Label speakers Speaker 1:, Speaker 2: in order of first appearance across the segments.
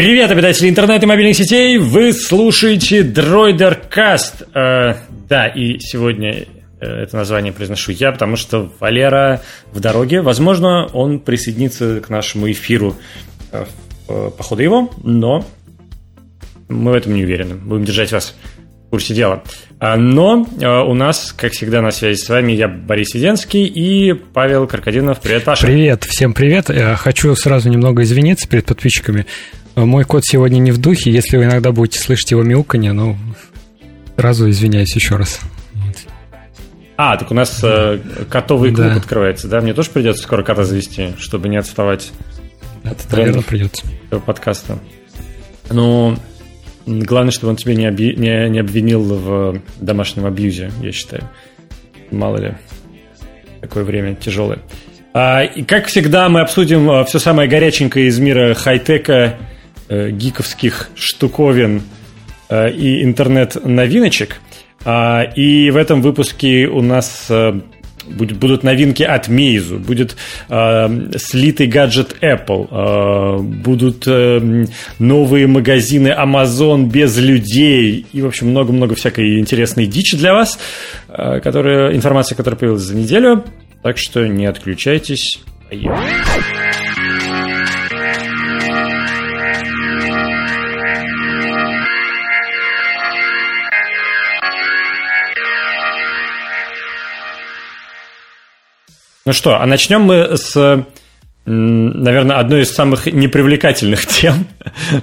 Speaker 1: Привет, обитатели интернета и мобильных сетей! Вы слушаете Дроидеркаст. Э, да, и сегодня э, это название произношу я, потому что Валера в дороге. Возможно, он присоединится к нашему эфиру э, э, по ходу его, но мы в этом не уверены. Будем держать вас в курсе дела. А, но у нас, как всегда, на связи с вами я, Борис Веденский и Павел Крокодинов. Привет, Паша.
Speaker 2: Привет, всем привет. Я хочу сразу немного извиниться перед подписчиками. Мой кот сегодня не в духе. Если вы иногда будете слышать его мяуканье, ну, сразу извиняюсь еще раз.
Speaker 1: А, так у нас э, котовый клуб да. открывается, да? Мне тоже придется скоро кота завести, чтобы не отставать
Speaker 2: от трендов придется.
Speaker 1: подкаста. Ну, главное, чтобы он тебя не, оби- не, не обвинил в домашнем абьюзе, я считаю. Мало ли, такое время тяжелое. А, и как всегда, мы обсудим э, все самое горяченькое из мира хай-тека э, гиковских штуковин э, и интернет-новиночек. А, и в этом выпуске у нас э, будут новинки от Meizu, будет слитый гаджет Apple, будут новые магазины Amazon без людей и, в общем, много-много всякой интересной дичи для вас, которая, информация, которая появилась за неделю. Так что не отключайтесь. Поехали. Ну что, а начнем мы с, наверное, одной из самых непривлекательных тем.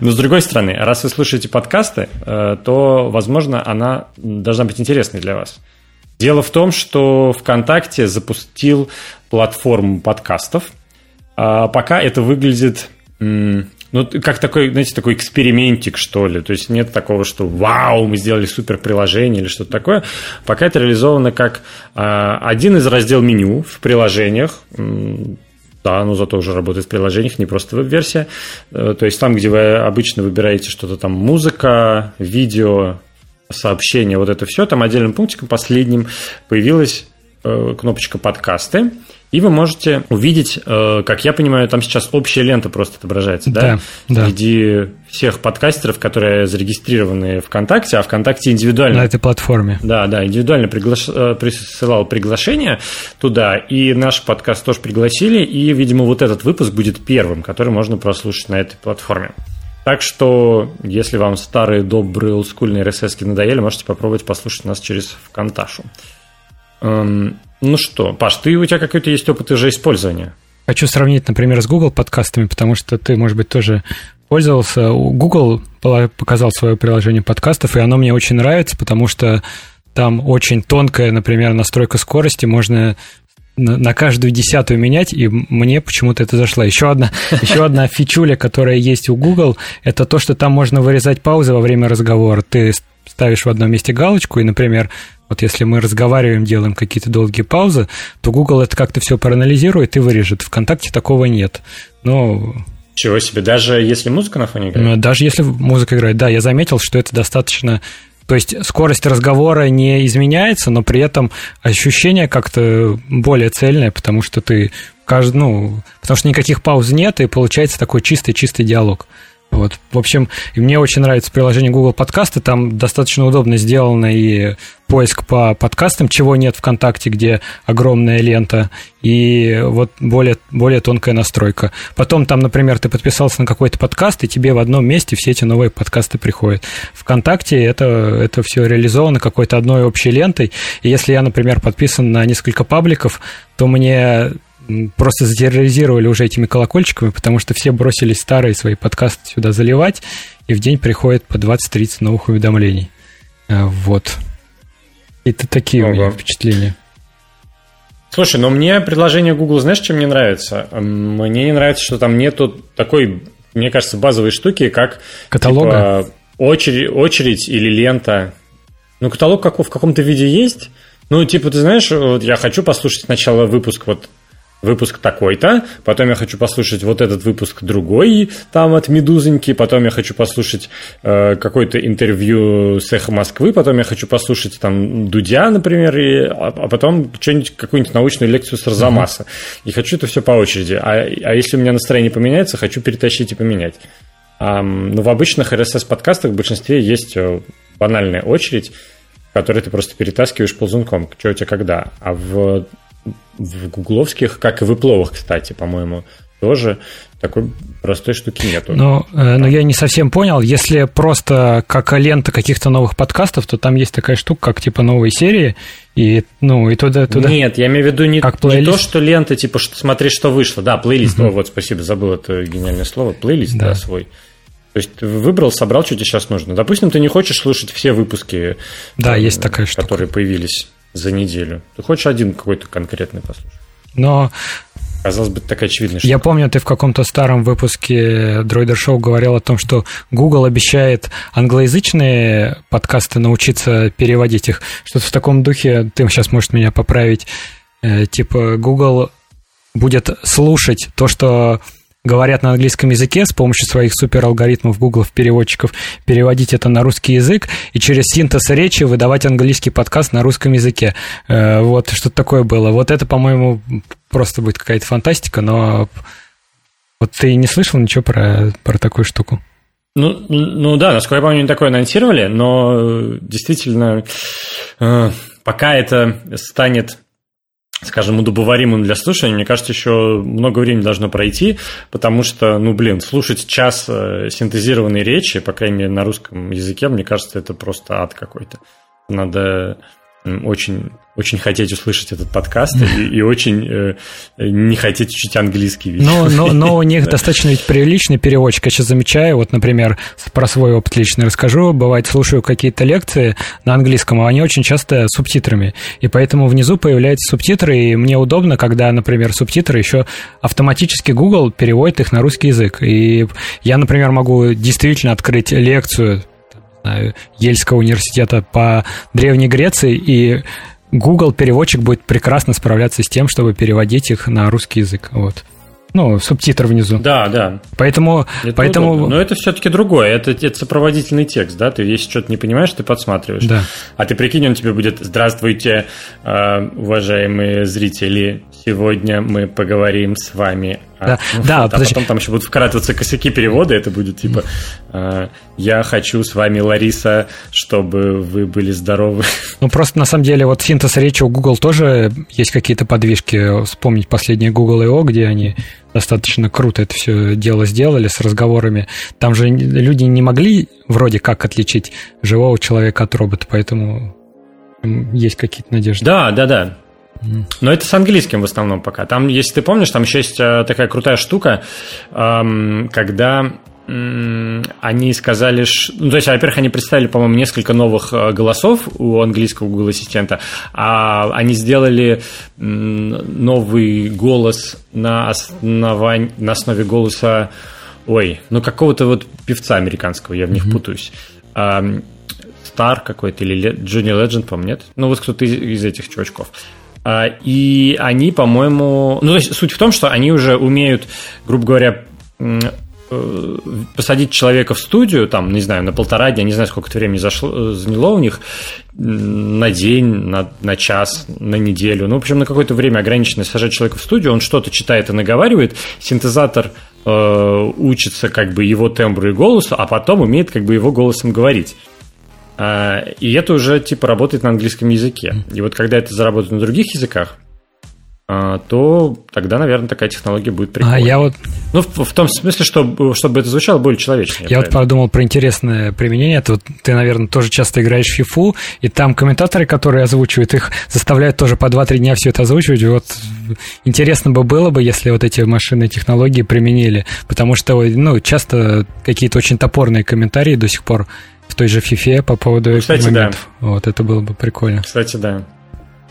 Speaker 1: Но с другой стороны, раз вы слушаете подкасты, э, то, возможно, она должна быть интересной для вас. Дело в том, что ВКонтакте запустил платформу подкастов. А пока это выглядит ну, как такой, знаете, такой экспериментик, что ли. То есть нет такого, что вау, мы сделали супер приложение или что-то такое. Пока это реализовано как а, один из раздел меню в приложениях. Да, но зато уже работает в приложениях, не просто веб-версия. Э, то есть там, где вы обычно выбираете что-то там музыка, видео, сообщения, вот это все, там отдельным пунктиком последним появилась э, кнопочка подкасты. И вы можете увидеть, э, как я понимаю, там сейчас общая лента просто отображается, да? Да. Среди всех подкастеров, которые зарегистрированы ВКонтакте, а ВКонтакте индивидуально.
Speaker 2: На этой платформе.
Speaker 1: Да, да, индивидуально приглаш... Э, присылал приглашение туда, и наш подкаст тоже пригласили, и, видимо, вот этот выпуск будет первым, который можно прослушать на этой платформе. Так что, если вам старые добрые олдскульные RSS надоели, можете попробовать послушать нас через ВКонташу. Эм, ну что, Паш, ты у тебя какой-то есть опыт уже использования?
Speaker 2: Хочу сравнить, например, с Google подкастами, потому что ты, может быть, тоже пользовался. Google показал свое приложение подкастов, и оно мне очень нравится, потому что там очень тонкая, например, настройка скорости, можно на каждую десятую менять, и мне почему-то это зашло. Еще одна, еще одна фичуля, которая есть у Google, это то, что там можно вырезать паузы во время разговора. Ты ставишь в одном месте галочку, и, например, вот если мы разговариваем, делаем какие-то долгие паузы, то Google это как-то все проанализирует и вырежет. Вконтакте такого нет. Но
Speaker 1: чего себе, даже если музыка на фоне играет?
Speaker 2: Даже если музыка играет, да, я заметил, что это достаточно... То есть скорость разговора не изменяется, но при этом ощущение как-то более цельное, потому что ты каждый, ну, потому что никаких пауз нет, и получается такой чистый-чистый диалог. Вот. В общем, и мне очень нравится приложение Google Подкасты. Там достаточно удобно сделано и поиск по подкастам, чего нет ВКонтакте, где огромная лента, и вот более, более тонкая настройка. Потом там, например, ты подписался на какой-то подкаст, и тебе в одном месте все эти новые подкасты приходят. ВКонтакте это, это все реализовано какой-то одной общей лентой. И если я, например, подписан на несколько пабликов, то мне просто затерроризировали уже этими колокольчиками, потому что все бросились старые свои подкасты сюда заливать, и в день приходит по 20-30 новых уведомлений. А, вот. Это такие Ого. у меня впечатления.
Speaker 1: Слушай, но мне предложение Google, знаешь, чем мне нравится? Мне не нравится, что там нету такой, мне кажется, базовой штуки, как
Speaker 2: каталога,
Speaker 1: типа, очередь, очередь или лента. Ну, каталог как, в каком-то виде есть. Ну, типа, ты знаешь, вот я хочу послушать сначала выпуск вот выпуск такой-то, потом я хочу послушать вот этот выпуск другой, там от Медузоньки, потом я хочу послушать э, какое-то интервью с Эхо Москвы, потом я хочу послушать там Дудя, например, и, а, а потом что-нибудь, какую-нибудь научную лекцию с Арзамаса. Mm-hmm. И хочу это все по очереди. А, а если у меня настроение поменяется, хочу перетащить и поменять. Но в обычных RSS-подкастах в большинстве есть э, банальная очередь, в которой ты просто перетаскиваешь ползунком, что у тебя когда. А в, в гугловских, как и в ипловых, кстати, по-моему, тоже такой простой штуки нету.
Speaker 2: Ну, э, но я не совсем понял. Если просто как лента каких-то новых подкастов, то там есть такая штука, как типа новые серии, и, ну, и туда, туда...
Speaker 1: Нет, я имею в виду не, как не то, что лента, типа, что, смотри, что вышло. Да, плейлист. Uh-huh. О, вот, спасибо, забыл это гениальное слово. Плейлист, да, да свой. То есть выбрал, собрал, что тебе сейчас нужно. Допустим, ты не хочешь слушать все выпуски,
Speaker 2: да, там, есть такая
Speaker 1: которые штука. появились за неделю. Ты хочешь один какой-то конкретный послушать.
Speaker 2: Но
Speaker 1: Казалось бы, такая очевидная
Speaker 2: штука. Я помню, ты в каком-то старом выпуске Droider Show говорил о том, что Google обещает англоязычные подкасты научиться переводить их. Что-то в таком духе, ты сейчас можешь меня поправить, э, типа Google будет слушать то, что говорят на английском языке с помощью своих супералгоритмов Google переводчиков переводить это на русский язык и через синтез речи выдавать английский подкаст на русском языке. Э, вот что-то такое было. Вот это, по-моему, просто будет какая-то фантастика, но вот ты не слышал ничего про, про такую штуку?
Speaker 1: Ну, ну да, насколько я помню, не такое анонсировали, но действительно, э, пока это станет скажем, удобоваримым для слушания, мне кажется, еще много времени должно пройти, потому что, ну, блин, слушать час э, синтезированной речи, по крайней мере, на русском языке, мне кажется, это просто ад какой-то. Надо очень очень хотеть услышать этот подкаст и, и очень э, не хотеть учить английский.
Speaker 2: Ведь. Но, но, но у них достаточно ведь приличный переводчик. Я сейчас замечаю, вот, например, про свой опыт лично расскажу. Бывает, слушаю какие-то лекции на английском, а они очень часто субтитрами. И поэтому внизу появляются субтитры, и мне удобно, когда, например, субтитры еще автоматически Google переводит их на русский язык. И я, например, могу действительно открыть лекцию Ельского университета по Древней Греции и Google переводчик будет прекрасно справляться с тем, чтобы переводить их на русский язык. Вот. Ну, субтитр внизу.
Speaker 1: Да, да.
Speaker 2: Поэтому...
Speaker 1: Это
Speaker 2: поэтому...
Speaker 1: Удобно. Но это все-таки другое. Это, это сопроводительный текст, да? Ты если что-то не понимаешь, ты подсматриваешь.
Speaker 2: Да.
Speaker 1: А ты прикинь, он тебе будет «Здравствуйте, э, уважаемые зрители. Сегодня мы поговорим с вами
Speaker 2: да, ну, да
Speaker 1: вот, а потом там еще будут вкрадываться косяки перевода, это будет типа э, «Я хочу с вами, Лариса, чтобы вы были здоровы».
Speaker 2: Ну, просто на самом деле вот синтез речи у Google тоже есть какие-то подвижки. Вспомнить последнее Google I.O., где они достаточно круто это все дело сделали с разговорами. Там же люди не могли вроде как отличить живого человека от робота, поэтому есть какие-то надежды.
Speaker 1: Да, да, да. Но это с английским в основном пока. Там, если ты помнишь, там еще есть э, такая крутая штука, когда они сказали. Ну, то есть, во-первых, они представили, по-моему, несколько новых э, голосов у английского Google Ассистента, а они сделали новый голос на, основань... на основе голоса... Ой, ну какого-то вот певца американского, я в них mm-hmm. путаюсь. Стар какой-то или Джонни Легенд, по-моему, нет? Ну, вот кто-то из, из этих чувачков. А, и они, по-моему... Ну, то есть суть в том, что они уже умеют, грубо говоря, э, посадить человека в студию, там, не знаю, на полтора дня, не знаю, сколько это времени зашло, заняло у них, на день, на, на час, на неделю, ну, в общем, на какое-то время ограниченное сажать человека в студию, он что-то читает и наговаривает, синтезатор э, учится как бы его тембру и голосу, а потом умеет как бы его голосом говорить. А, и это уже типа работает на английском языке. И вот когда это заработает на других языках, а, то тогда, наверное, такая технология будет прикольная.
Speaker 2: А я вот...
Speaker 1: Ну, в, в том смысле, что, чтобы это звучало более человечно.
Speaker 2: Я, я вот подумал про интересное применение. Это вот ты, наверное, тоже часто играешь в FIFA, и там комментаторы, которые озвучивают их, заставляют тоже по 2-3 дня все это озвучивать. Вот интересно бы было бы, если вот эти машины технологии применили, потому что, ну, часто какие-то очень топорные комментарии до сих пор в той же FIFA по поводу
Speaker 1: Кстати, моментов.
Speaker 2: Да. Вот это было бы прикольно.
Speaker 1: Кстати, да.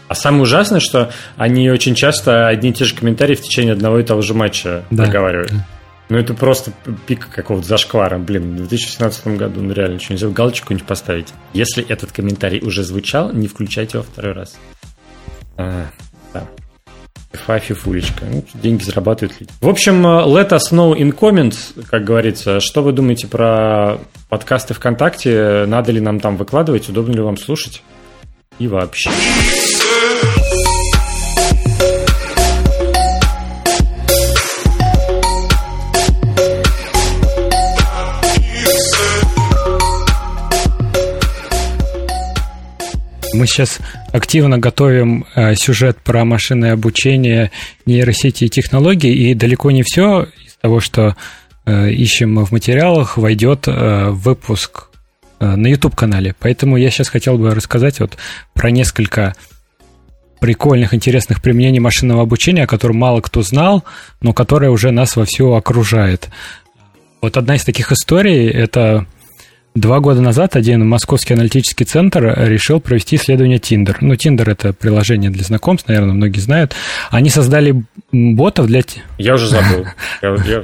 Speaker 1: А самое ужасное, что они очень часто одни и те же комментарии в течение одного и того же матча да. проговаривают. Да. Ну, это просто пик какого-то зашквара. Блин, в 2017 году, ну, реально, что нельзя галочку не поставить. Если этот комментарий уже звучал, не включайте его второй раз. А, да. FIFA, фифулечка. Ну, деньги зарабатывают люди. В общем, э, let us know in comments, как говорится. Что вы думаете про подкасты ВКонтакте? Надо ли нам там выкладывать? Удобно ли вам слушать? И вообще.
Speaker 2: Мы сейчас активно готовим э, сюжет про машинное обучение, нейросети и технологии, и далеко не все из того, что э, ищем в материалах, войдет э, в выпуск на YouTube-канале. Поэтому я сейчас хотел бы рассказать вот про несколько прикольных, интересных применений машинного обучения, о котором мало кто знал, но которое уже нас вовсю окружает. Вот одна из таких историй – это Два года назад один московский аналитический центр решил провести исследование Tinder. Ну, Tinder — это приложение для знакомств, наверное, многие знают. Они создали ботов для...
Speaker 1: Я уже забыл. Я, я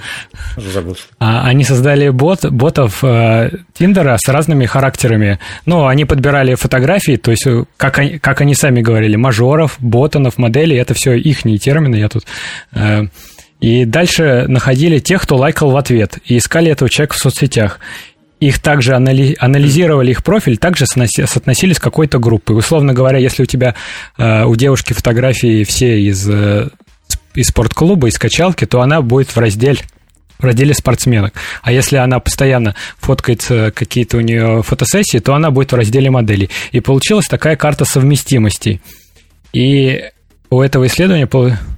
Speaker 1: уже забыл.
Speaker 2: А, они создали бот, ботов э, Тиндера с разными характерами. Ну, они подбирали фотографии, то есть, э, как они, как они сами говорили, мажоров, ботанов, моделей. Это все их термины, я тут... Э, и дальше находили тех, кто лайкал в ответ, и искали этого человека в соцсетях их также анали- анализировали их профиль, также соотносились к какой-то группы. Условно говоря, если у тебя э, у девушки фотографии все из, э, из спортклуба, из качалки, то она будет в разделе в разделе спортсменок. А если она постоянно фоткается, какие-то у нее фотосессии, то она будет в разделе моделей. И получилась такая карта совместимости. И у этого исследования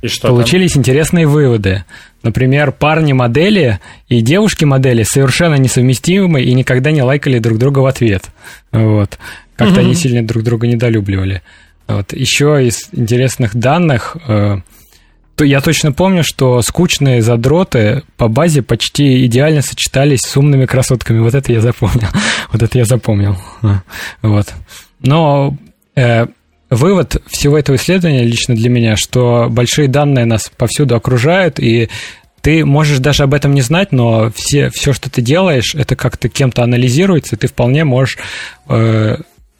Speaker 2: и получились там? интересные выводы. Например, парни-модели и девушки-модели совершенно несовместимы и никогда не лайкали друг друга в ответ. Вот. Как-то угу. они сильно друг друга недолюбливали. Вот. Еще из интересных данных, э, то я точно помню, что скучные задроты по базе почти идеально сочетались с умными красотками. Вот это я запомнил. Вот это я запомнил. Вот. Но э, вывод всего этого исследования лично для меня, что большие данные нас повсюду окружают, и ты можешь даже об этом не знать, но все, все что ты делаешь, это как-то кем-то анализируется, и ты вполне можешь э,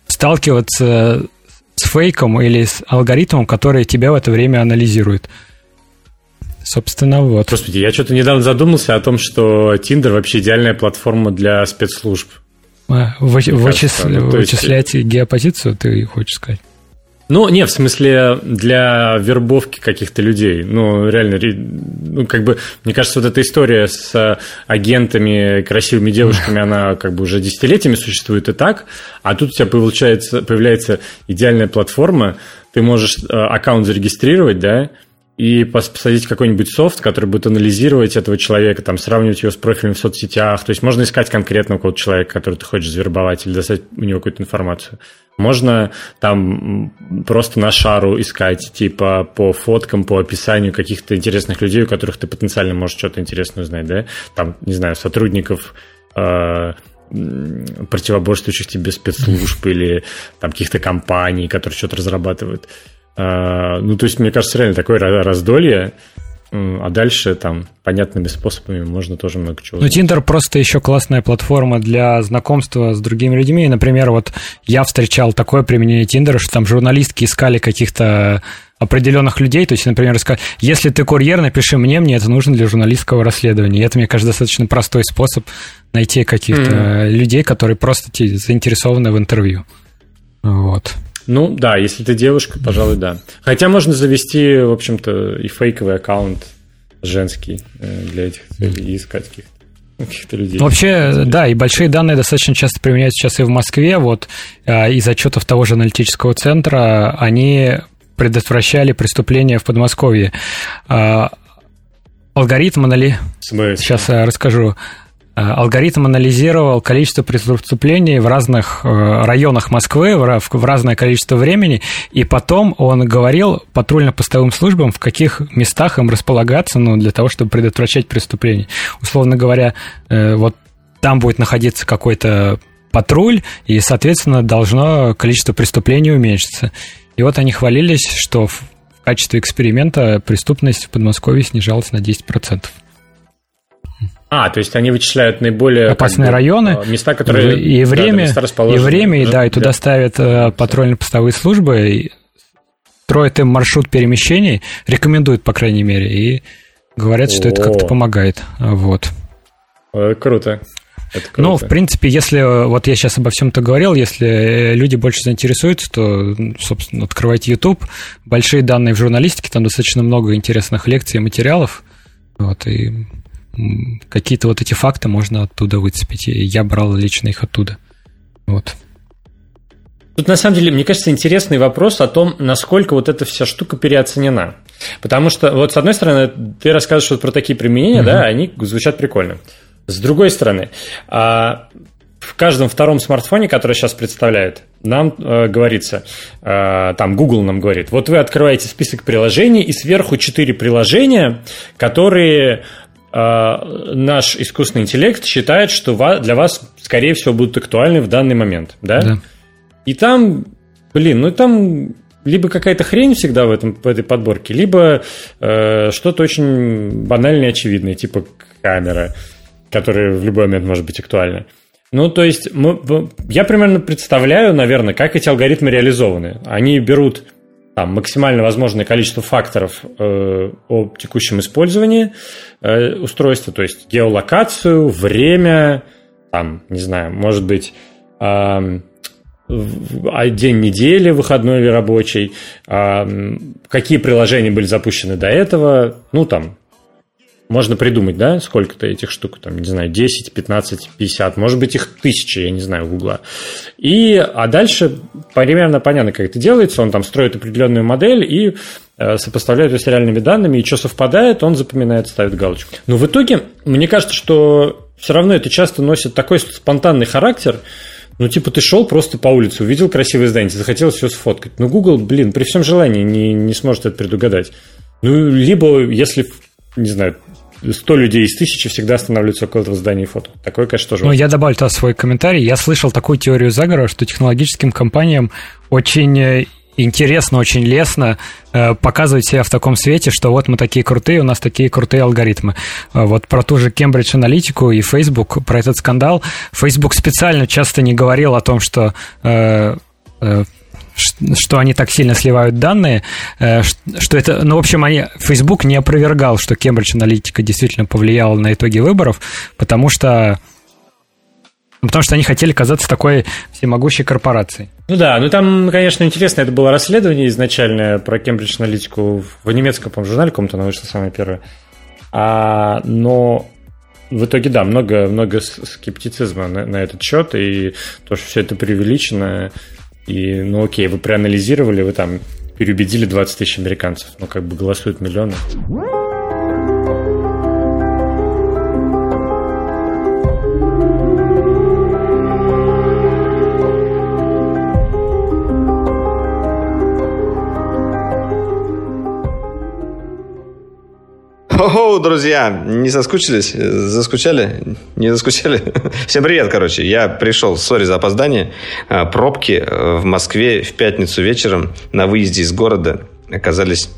Speaker 2: сталкиваться с фейком или с алгоритмом, который тебя в это время анализирует. Собственно, вот.
Speaker 1: Господи, я что-то недавно задумался о том, что Tinder вообще идеальная платформа для спецслужб.
Speaker 2: А, вы, вычис... ну, вычислять геопозицию, ты хочешь сказать?
Speaker 1: Ну, не, в смысле, для вербовки каких-то людей. Ну, реально, ну, как бы, мне кажется, вот эта история с агентами, красивыми девушками, она как бы уже десятилетиями существует и так, а тут у тебя получается, появляется идеальная платформа, ты можешь э, аккаунт зарегистрировать, да, и посадить какой-нибудь софт, который будет анализировать этого человека, там, сравнивать его с профилем в соцсетях. То есть можно искать конкретного какого-то человека, который ты хочешь завербовать, или достать у него какую-то информацию. Можно там просто на шару искать, типа по фоткам, по описанию каких-то интересных людей, у которых ты потенциально можешь что-то интересное узнать, да? Там, не знаю, сотрудников э, противоборствующих тебе спецслужб или там каких-то компаний, которые что-то разрабатывают. Э, ну, то есть, мне кажется, реально такое раздолье, а дальше там понятными способами можно тоже много чего.
Speaker 2: Ну, Tinder просто еще классная платформа для знакомства с другими людьми. Например, вот я встречал такое применение Tinder, что там журналистки искали каких-то определенных людей, то есть, например, сказать, если ты курьер, напиши мне, мне это нужно для журналистского расследования. И это, мне кажется, достаточно простой способ найти каких-то mm-hmm. людей, которые просто заинтересованы в интервью. Вот.
Speaker 1: Ну, да, если ты девушка, пожалуй, да. Хотя можно завести, в общем-то, и фейковый аккаунт женский э, для этих целей и искать каких-то каких-то людей.
Speaker 2: Вообще, да, и большие данные достаточно часто применяются сейчас и в Москве. Вот э, из отчетов того же аналитического центра они предотвращали преступления в Подмосковье. Э, алгоритм анали... Сейчас расскажу. Э, алгоритм анализировал количество преступлений в разных э, районах Москвы в разное количество времени, и потом он говорил патрульно-постовым службам, в каких местах им располагаться ну, для того, чтобы предотвращать преступления. Условно говоря, э, вот там будет находиться какой-то патруль, и, соответственно, должно количество преступлений уменьшиться. И вот они хвалились, что в качестве эксперимента преступность в Подмосковье снижалась на 10%.
Speaker 1: А, то есть они вычисляют наиболее
Speaker 2: опасные как бы, районы,
Speaker 1: а, места, которые
Speaker 2: и время, да, и время, и, да, и туда ставят э, патрульно-постовые службы, и строят им маршрут перемещений, рекомендуют, по крайней мере, и говорят, что О. это как-то помогает. Вот.
Speaker 1: Это круто. Это
Speaker 2: круто. Ну, в принципе, если вот я сейчас обо всем-то говорил, если люди больше заинтересуются, то, собственно, открывайте YouTube. Большие данные в журналистике, там достаточно много интересных лекций и материалов. Вот, и какие-то вот эти факты можно оттуда выцепить. Я брал лично их оттуда. Вот.
Speaker 1: Тут, на самом деле, мне кажется, интересный вопрос о том, насколько вот эта вся штука переоценена. Потому что, вот, с одной стороны, ты рассказываешь вот про такие применения, угу. да, они звучат прикольно. С другой стороны, а, в каждом втором смартфоне, который сейчас представляют, нам э, говорится, э, там Google нам говорит, вот вы открываете список приложений, и сверху четыре приложения, которые наш искусственный интеллект считает, что для вас, скорее всего, будут актуальны в данный момент, да? да. И там, блин, ну там либо какая-то хрень всегда в, этом, в этой подборке, либо э, что-то очень банальное и очевидное, типа камера, которая в любой момент может быть актуальна. Ну, то есть, мы, я примерно представляю, наверное, как эти алгоритмы реализованы. Они берут там, максимально возможное количество факторов э, о текущем использовании э, устройства, то есть геолокацию, время, там, не знаю, может быть, э, день недели, выходной или рабочий, какие приложения были запущены до этого, ну, там, можно придумать, да, сколько-то этих штук, там, не знаю, 10, 15, 50, может быть, их тысячи, я не знаю, Гугла. И, а дальше примерно понятно, как это делается, он там строит определенную модель и э, сопоставляет ее с реальными данными, и что совпадает, он запоминает, ставит галочку. Но в итоге, мне кажется, что все равно это часто носит такой спонтанный характер, ну, типа, ты шел просто по улице, увидел красивое здание, захотелось все сфоткать. Ну, Google, блин, при всем желании не, не сможет это предугадать. Ну, либо, если, не знаю, 100 людей из тысячи всегда останавливаются около этого здания фото. Такое, конечно, тоже.
Speaker 2: Ну, я добавлю туда свой комментарий. Я слышал такую теорию заговора, что технологическим компаниям очень э, интересно, очень лестно э, показывать себя в таком свете, что вот мы такие крутые, у нас такие крутые алгоритмы. Э, вот про ту же Кембридж Аналитику и Facebook, про этот скандал. Facebook специально часто не говорил о том, что э, э, что они так сильно сливают данные, э, что это, ну, в общем, они, Facebook не опровергал, что Кембридж Аналитика действительно повлияла на итоги выборов, потому что ну, потому что они хотели казаться такой всемогущей корпорацией.
Speaker 1: Ну да, ну там, конечно, интересно, это было расследование изначальное про Кембридж аналитику в немецком, по журнале каком-то оно вышло самое первое. А, но в итоге, да, много, много скептицизма на, на этот счет, и то, что все это преувеличено, и, ну окей, вы проанализировали, вы там переубедили 20 тысяч американцев, ну как бы голосуют миллионы.
Speaker 3: О, друзья, не соскучились? Заскучали? Не заскучали? Всем привет, короче. Я пришел, сори за опоздание. А, пробки э, в Москве в пятницу вечером на выезде из города оказались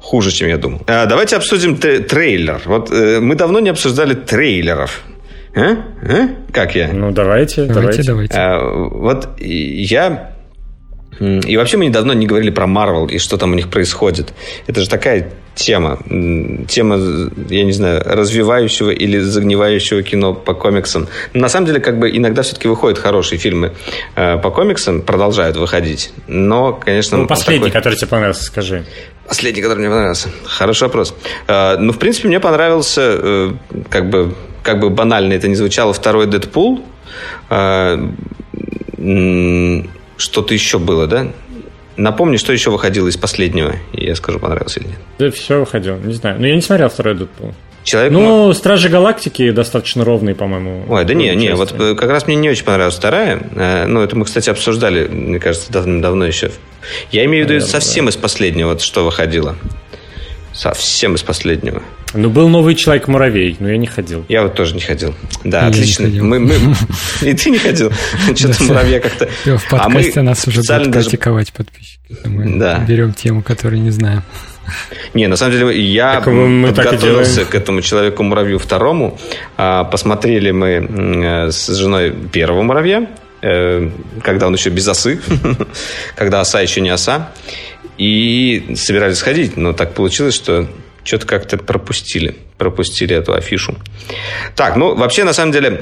Speaker 3: хуже, чем я думал. А, давайте обсудим трейлер. Вот э, мы давно не обсуждали трейлеров. А? А? Как я?
Speaker 1: Ну, давайте, давайте.
Speaker 3: давайте. А, вот я и вообще мы недавно не говорили про Марвел и что там у них происходит. Это же такая тема. Тема, я не знаю, развивающего или загнивающего кино по комиксам. на самом деле, как бы иногда все-таки выходят хорошие фильмы э, по комиксам, продолжают выходить. Но, конечно...
Speaker 1: Ну, последний, такой... который тебе понравился, скажи.
Speaker 3: Последний, который мне понравился. Хороший вопрос. Э, ну, в принципе, мне понравился, э, как бы, как бы банально это не звучало, второй Дэдпул. Что-то еще было, да? Напомни, что еще выходило из последнего, и я скажу, понравился или нет.
Speaker 1: Да все выходило, не знаю. Но я не смотрел второй Дэдпул. Человек... Ну, мог... Стражи Галактики достаточно ровный, по-моему.
Speaker 3: Ой, да не, не, вот как раз мне не очень понравилась вторая. Э, ну, это мы, кстати, обсуждали, мне кажется, давно, давно еще. Я имею в виду совсем да. из последнего, вот что выходило. Совсем из последнего.
Speaker 1: Ну, был новый Человек-муравей, но я не ходил.
Speaker 3: Я вот тоже не ходил. Да, я отлично. Мы, мы... И ты не ходил? Что-то муравья как-то...
Speaker 2: В а подкасте нас уже будут критиковать подписчики. Мы берем тему, которую не знаем.
Speaker 3: Не, на самом деле я мы подготовился к этому человеку-муравью второму. А, посмотрели мы э, с женой первого муравья, э, когда он еще без осы, когда оса еще не оса. И собирались сходить, но так получилось, что что-то как-то пропустили. Пропустили эту афишу. Так, ну, вообще, на самом деле,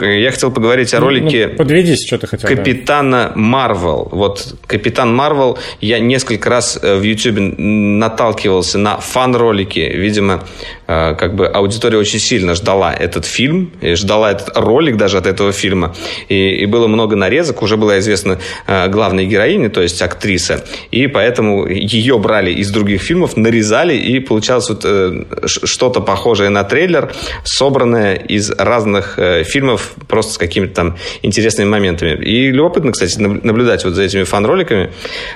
Speaker 3: я хотел поговорить о ну, ролике...
Speaker 1: Ну, подведись, что ты хотел.
Speaker 3: Капитана Марвел. Вот Капитан Марвел, я несколько раз в YouTube наталкивался на фан-ролики. Видимо, Э, как бы аудитория очень сильно ждала этот фильм, и ждала этот ролик даже от этого фильма. И, и было много нарезок, уже была известна э, главная героиня, то есть актриса. И поэтому ее брали из других фильмов, нарезали, и получалось вот э, что-то похожее на трейлер, собранное из разных фильмов, просто с какими-то там интересными моментами. И любопытно, кстати, наблюдать вот за этими фан-роликами.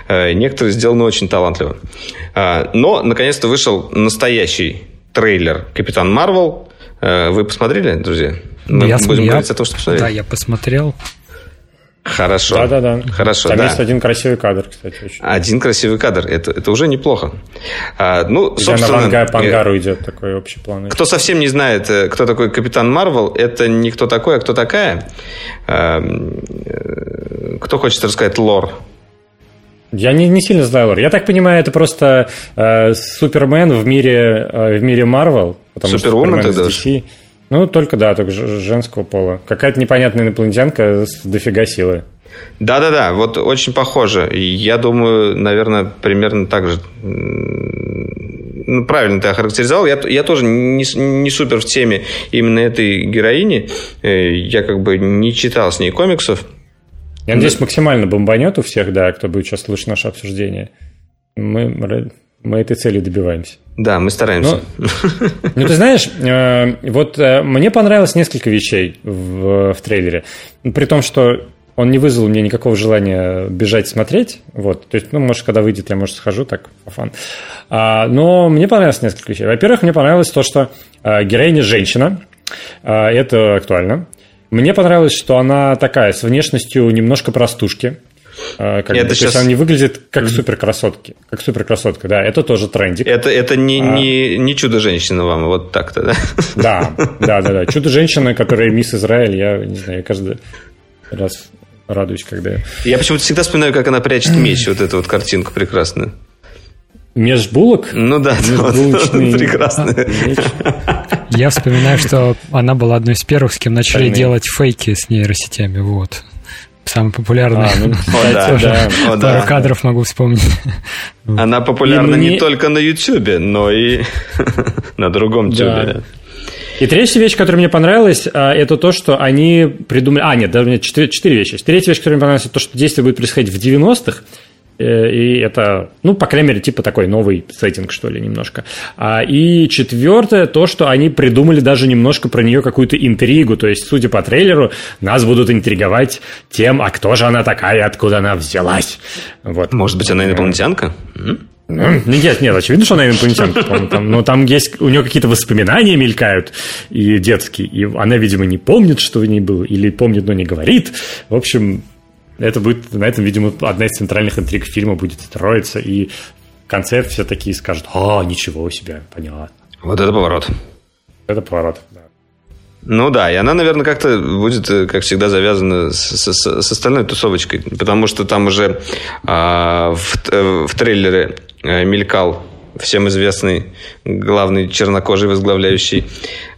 Speaker 3: Некоторые сделаны очень талантливо. Но, наконец-то, вышел настоящий трейлер «Капитан Марвел». Э, вы посмотрели, друзья?
Speaker 2: Мы я, будем я, говорить о том, что посмотрели. Да, я посмотрел.
Speaker 3: Хорошо.
Speaker 1: Да, да, да.
Speaker 3: Хорошо.
Speaker 1: Там
Speaker 3: да.
Speaker 1: есть один красивый кадр, кстати. Очень.
Speaker 3: Один красивый кадр. Это, это уже неплохо.
Speaker 1: А, ну, Где собственно, на Ванга, по ангару идет такой общий план.
Speaker 3: Кто совсем не знает, э, кто такой Капитан Марвел, это не кто такой, а кто такая. А, кто хочет рассказать лор?
Speaker 1: Я не, не сильно знаю лор. Я так понимаю, это просто э, Супермен в мире э, в мире Марвел.
Speaker 3: Супервумен тогда?
Speaker 1: DC. Ну, только, да, только женского пола. Какая-то непонятная инопланетянка с дофига силы.
Speaker 3: Да-да-да, вот очень похоже. Я думаю, наверное, примерно так же. Ну, правильно ты охарактеризовал. Я, я тоже не, не супер в теме именно этой героини. Э, я как бы не читал с ней комиксов.
Speaker 1: Я надеюсь, максимально бомбанет у всех, да, кто будет сейчас слушать наше обсуждение. Мы, мы этой цели добиваемся.
Speaker 3: Да, мы стараемся.
Speaker 1: Ну, ну ты знаешь, э, вот э, мне понравилось несколько вещей в, в трейлере. При том, что он не вызвал мне никакого желания бежать смотреть. Вот. То есть, ну, может, когда выйдет, я, может, схожу так, по фан. А, но мне понравилось несколько вещей. Во-первых, мне понравилось то, что а, героиня женщина. А, это актуально. Мне понравилось, что она такая, с внешностью немножко простушки. А, как это бы, сейчас... То есть она не выглядит как суперкрасотки. Как суперкрасотка, да. Это тоже трендик.
Speaker 3: Это, это не, а... не, не чудо-женщина вам, вот так-то, да?
Speaker 1: Да, да, да, да. Чудо-женщина, которая мисс Израиль, я не знаю, каждый раз радуюсь, когда...
Speaker 3: Я почему-то всегда вспоминаю, как она прячет меч, вот эту вот картинку прекрасную.
Speaker 1: Межбулок?
Speaker 3: Ну да,
Speaker 1: Межбулочный...
Speaker 3: прекрасно.
Speaker 2: Я вспоминаю, что она была одной из первых, с кем начали Остальные. делать фейки с нейросетями. Вот. Самый популярный. А, ну,
Speaker 3: о, да, да,
Speaker 2: о, да. Пару кадров могу вспомнить.
Speaker 3: Она популярна не... только на YouTube, но и на другом тюбе.
Speaker 1: И третья вещь, которая мне понравилась, а, это то, что они придумали... А, нет, да, у меня четыре, четыре вещи. Третья вещь, которая мне понравилась, это то, что действие будет происходить в 90-х, Э, и это, ну, по крайней мере, типа такой новый сеттинг, что ли, немножко. А, и четвертое, то, что они придумали даже немножко про нее какую-то интригу, то есть, судя по трейлеру, нас будут интриговать тем, а кто же она такая, откуда она взялась. Вот.
Speaker 3: Может быть, она инопланетянка?
Speaker 1: Ну, нет, нет, очевидно, что она инопланетянка, там, но там есть, у нее какие-то воспоминания мелькают, и детские, и она, видимо, не помнит, что в ней было, или помнит, но не говорит. В общем, это будет, на этом, видимо, одна из центральных интриг фильма будет строиться, и в конце все такие скажут, а, ничего себе, понятно.
Speaker 3: Вот это поворот.
Speaker 1: Это поворот, да.
Speaker 3: Ну да, и она, наверное, как-то будет, э, как всегда, завязана с, с, с остальной тусовочкой, потому что там уже а, в, э, в трейлере э, мелькал всем известный главный чернокожий, возглавляющий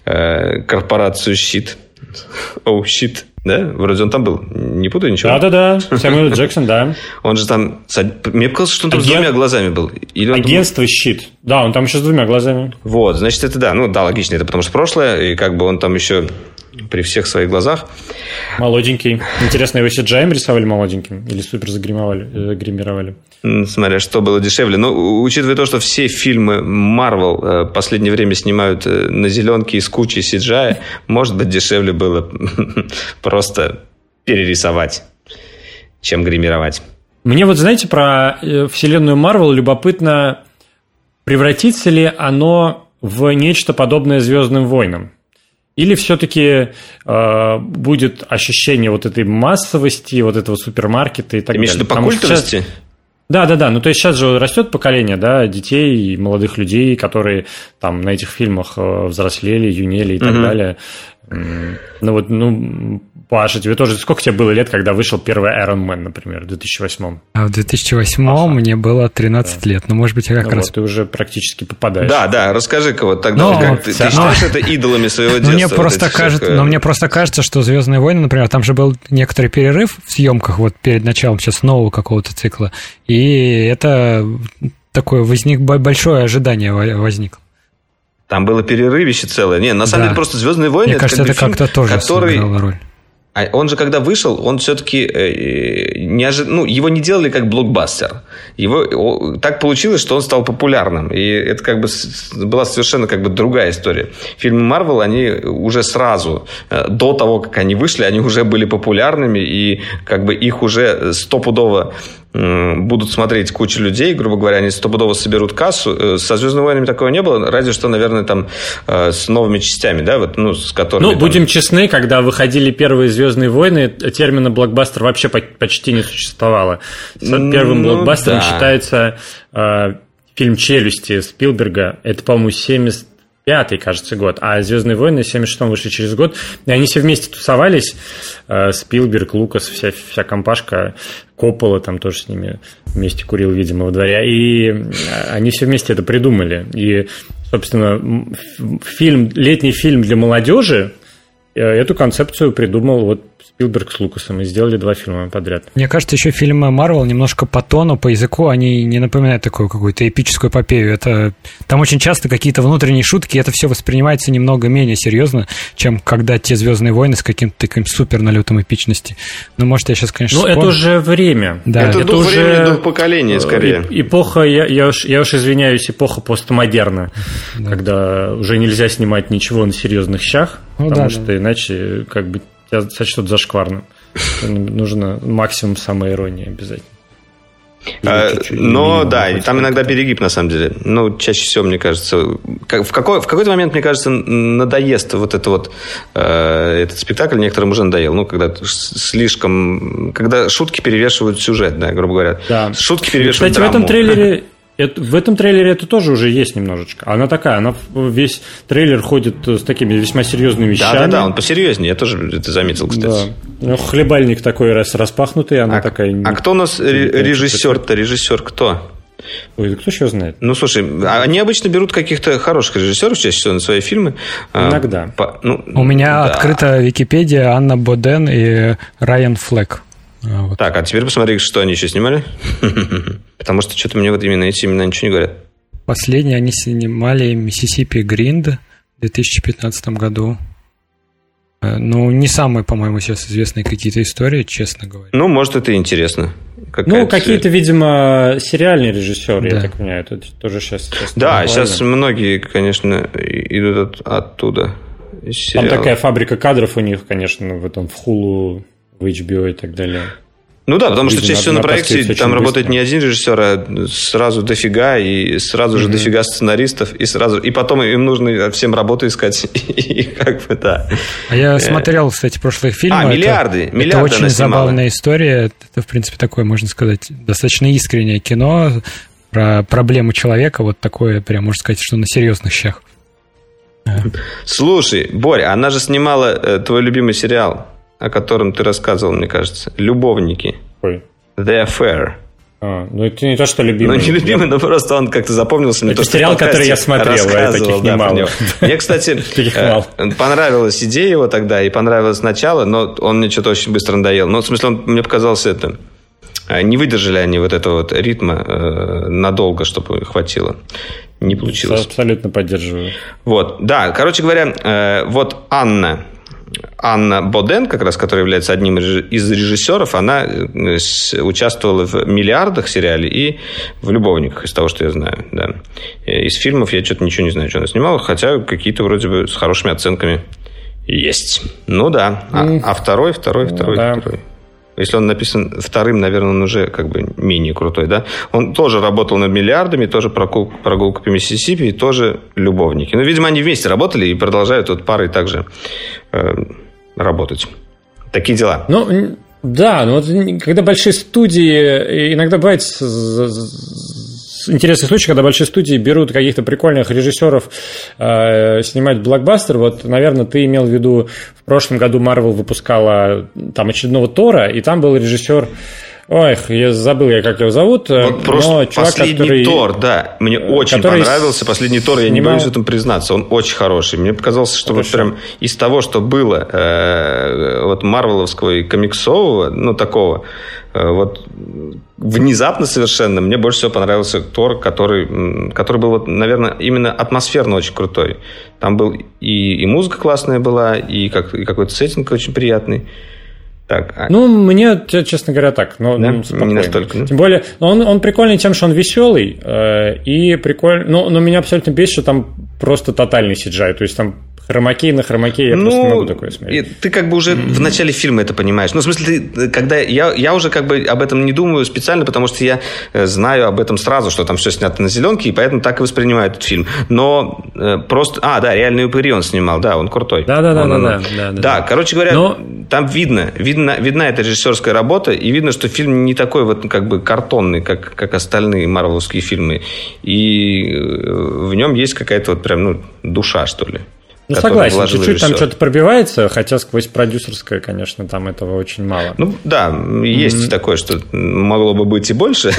Speaker 3: э, корпорацию «Щит». Оу, oh, «Щит». Да? Вроде он там был. Не путаю ничего?
Speaker 1: Да-да-да. Сэмюэл Джексон, да.
Speaker 3: Он же там... Мне показалось, что он там Аген... с двумя глазами был.
Speaker 1: Или он Агентство был... «Щит». Да, он там еще с двумя глазами.
Speaker 3: Вот, значит, это да. Ну, да, логично. Это потому что прошлое, и как бы он там еще при всех своих глазах.
Speaker 1: Молоденький. Интересно, его CGI рисовали молоденьким? Или супер загримировали?
Speaker 3: Смотря, что было дешевле. Но ну, учитывая то, что все фильмы Marvel в э, последнее время снимают э, на зеленке из кучи CGI, может быть, дешевле было просто перерисовать, чем гримировать.
Speaker 1: Мне вот, знаете, про э, вселенную Marvel любопытно, превратится ли оно в нечто подобное Звездным войнам. Или все-таки э, будет ощущение вот этой массовости, вот этого супермаркета и так
Speaker 3: Ты далее? Имеешь по? Сейчас...
Speaker 1: Да, да, да. Ну, то есть сейчас же растет поколение, да, детей, молодых людей, которые там на этих фильмах э, взрослели, юнели и так mm-hmm. далее. Ну вот, ну, Паша, тебе тоже... Сколько тебе было лет, когда вышел первый Iron Man, например, в 2008?
Speaker 2: А в 2008 ага. мне было 13 да. лет. Ну, может быть, я как ну раз... Вот,
Speaker 1: ты уже практически попадаешь.
Speaker 3: Да, да, расскажи-ка вот тогда, ну, как, ты, ты считаешь это идолами своего детства?
Speaker 2: Ну, мне просто кажется, но мне просто кажется, что «Звездные войны», например, там же был некоторый перерыв в съемках вот перед началом сейчас нового какого-то цикла, и это такое возник большое ожидание возникло.
Speaker 3: Там было перерывище целое. Не, на самом да. деле просто Звездные войны.
Speaker 2: Мне кажется, это как-то тоже
Speaker 3: который, роль. А он же, когда вышел, он все-таки э, неожи... ну, его не делали как блокбастер. Его... Так получилось, что он стал популярным. И это как бы была совершенно как бы другая история. Фильмы Марвел, они уже сразу, э, до того, как они вышли, они уже были популярными, и как бы их уже стопудово будут смотреть куча людей, грубо говоря, они стопудово соберут кассу. Э, со «Звездными войнами» такого не было, разве что, наверное, там э, с новыми частями, да, вот, ну, с которыми...
Speaker 1: Ну,
Speaker 3: там...
Speaker 1: будем честны, когда выходили первые «Звездные войны», термина «блокбастер» вообще почти не существовало. Первым ну, блокбастером да. считается э, фильм «Челюсти» Спилберга. Это, по-моему, 70 пятый, кажется, год, а «Звездные войны» в 76-м вышли через год, и они все вместе тусовались, э, Спилберг, Лукас, вся, вся компашка, Коппола там тоже с ними вместе курил, видимо, во дворе, и э, они все вместе это придумали, и, собственно, фильм, летний фильм для молодежи, эту концепцию придумал вот Спилберг с Лукасом и сделали два фильма подряд.
Speaker 2: Мне кажется, еще фильмы Марвел немножко по тону, по языку, они не напоминают такую какую-то эпическую эпопею. Это там очень часто какие-то внутренние шутки, и это все воспринимается немного менее серьезно, чем когда те Звездные войны с каким-то таким супер налетом эпичности. Ну, может, я сейчас, конечно,
Speaker 1: Ну, это уже время.
Speaker 3: Да. Это, это дух уже времени, дух поколения, скорее.
Speaker 1: Эпоха, я, я, уж, я уж извиняюсь, эпоха постмодерна, да. когда уже нельзя снимать ничего на серьезных щах, ну, потому да, что да. Иначе как бы тебя сочтут зашкварным. Нужно максимум самоиронии обязательно.
Speaker 3: А, но да, и там иногда перегиб на самом деле. Ну, чаще всего, мне кажется, в, какой, в какой-то момент, мне кажется, надоест вот это вот э, этот спектакль некоторым уже надоел. Ну, когда слишком, когда шутки перевешивают сюжет, да, грубо говоря.
Speaker 1: Да.
Speaker 3: Шутки перевешивают
Speaker 1: Кстати, драму. в этом трейлере это, в этом трейлере это тоже уже есть немножечко. Она такая, она весь трейлер ходит с такими весьма серьезными вещами. Да, да,
Speaker 3: да, он посерьезнее, я тоже это заметил, кстати. Да.
Speaker 1: Ну, хлебальник такой раз распахнутый, она
Speaker 3: а,
Speaker 1: такая.
Speaker 3: А кто у нас режиссер-то? Режиссер кто?
Speaker 1: Ой, кто еще знает?
Speaker 3: Ну, слушай, а они обычно берут каких-то хороших режиссеров чаще всего на свои фильмы.
Speaker 1: А, Иногда.
Speaker 2: По, ну, У меня да. открыта Википедия Анна Боден и Райан Флэк.
Speaker 3: А, вот. Так, а теперь посмотри, что они еще снимали. Потому что что-то мне вот именно эти имена ничего не говорят.
Speaker 2: Последние они снимали Миссисипи Гринд в 2015 году. Э, ну, не самые, по-моему, сейчас известные какие-то истории, честно говоря.
Speaker 3: Ну, может, это интересно.
Speaker 1: Ну, какие-то, видимо, сериальные режиссеры, да. я так понимаю, это тоже сейчас... сейчас
Speaker 3: да, сейчас многие, конечно, идут от, оттуда.
Speaker 1: Там такая фабрика кадров у них, конечно, в этом в Хулу в HBO и так далее.
Speaker 3: Ну да, потому что чаще всего на, на проекте там быстро. работает не один режиссер, а сразу дофига, и сразу mm-hmm. же дофига сценаристов, и сразу, и потом им нужно всем работу искать, и как бы да.
Speaker 2: А я смотрел, кстати, прошлые фильмы.
Speaker 3: А, миллиарды,
Speaker 2: это, миллиарды Это очень забавная история, это, в принципе, такое, можно сказать, достаточно искреннее кино про проблему человека, вот такое, прям, можно сказать, что на серьезных щах.
Speaker 3: Слушай, Боря, она же снимала э, твой любимый сериал о котором ты рассказывал, мне кажется. Любовники.
Speaker 1: Ой.
Speaker 3: The Affair.
Speaker 1: А, ну это не то, что любимый.
Speaker 3: Ну не любимый, но просто он как-то запомнился.
Speaker 1: Это то, сериал, который я смотрел, а таких да, немало.
Speaker 3: Мне, кстати, э, понравилась идея его тогда, и понравилось начало, но он мне что-то очень быстро надоел. Ну, в смысле, он мне показался это... Э, не выдержали они вот этого вот ритма э, надолго, чтобы хватило. Не получилось.
Speaker 1: Абсолютно поддерживаю.
Speaker 3: Вот, да, короче говоря, э, вот Анна, Анна Боден, как раз, которая является одним из режиссеров, она э, участвовала в «Миллиардах» сериале и в «Любовниках», из того, что я знаю. Да. Э, из фильмов я что-то ничего не знаю, что она снимала, хотя какие-то вроде бы с хорошими оценками есть. Ну да. А, а второй, второй, второй, ну, да. второй. Если он написан вторым, наверное, он уже как бы менее крутой, да? Он тоже работал над миллиардами, тоже прогулка, прогулка по Миссисипи, и тоже любовники. Ну, видимо, они вместе работали и продолжают вот парой также работать. Такие дела.
Speaker 1: Ну, Да, но вот когда большие студии, иногда бывает интересный случай, когда большие студии берут каких-то прикольных режиссеров э, снимать блокбастер. Вот, наверное, ты имел в виду, в прошлом году Marvel выпускала там очередного Тора, и там был режиссер Ой, я забыл, я как его зовут.
Speaker 3: Э, вот просто чувак, последний который, Тор, да, мне очень понравился последний Тор, я снимал... не боюсь в этом признаться, он очень хороший. Мне показалось, что Хорошо. вот прям из того, что было э, вот марвеловского и комиксового, ну такого, э, вот внезапно совершенно мне больше всего понравился Тор, который, который был, вот, наверное, именно атмосферно очень крутой. Там был и, и музыка классная была, и, как, и какой-то сеттинг очень приятный.
Speaker 1: Так, а... Ну, мне, честно говоря, так. Но, да? ну, не настолько. Да? Тем более, он, он прикольный тем, что он веселый. Э, и прикольный. Но, но меня абсолютно бесит, что там просто тотальный CGI. То есть там Хромакей на хромакей я ну, просто не могу такое смотреть.
Speaker 3: Ты как бы уже mm-hmm. в начале фильма это понимаешь. Ну, в смысле, ты, когда я, я уже как бы об этом не думаю специально, потому что я э, знаю об этом сразу, что там все снято на зеленке, и поэтому так и воспринимаю этот фильм. Но э, просто... А, да, реальный упыри он снимал, да, он крутой.
Speaker 1: Да, да, да, да,
Speaker 3: да, да, да. Да, короче говоря, Но... там видно, видно, видна эта режиссерская работа, и видно, что фильм не такой вот как бы картонный, как, как остальные марвеловские фильмы. И э, в нем есть какая-то вот прям, ну, душа, что ли.
Speaker 1: Ну, согласен, чуть-чуть там что-то пробивается, хотя сквозь продюсерское, конечно, там этого очень мало.
Speaker 3: Ну, да, есть mm-hmm. такое, что могло бы быть и больше.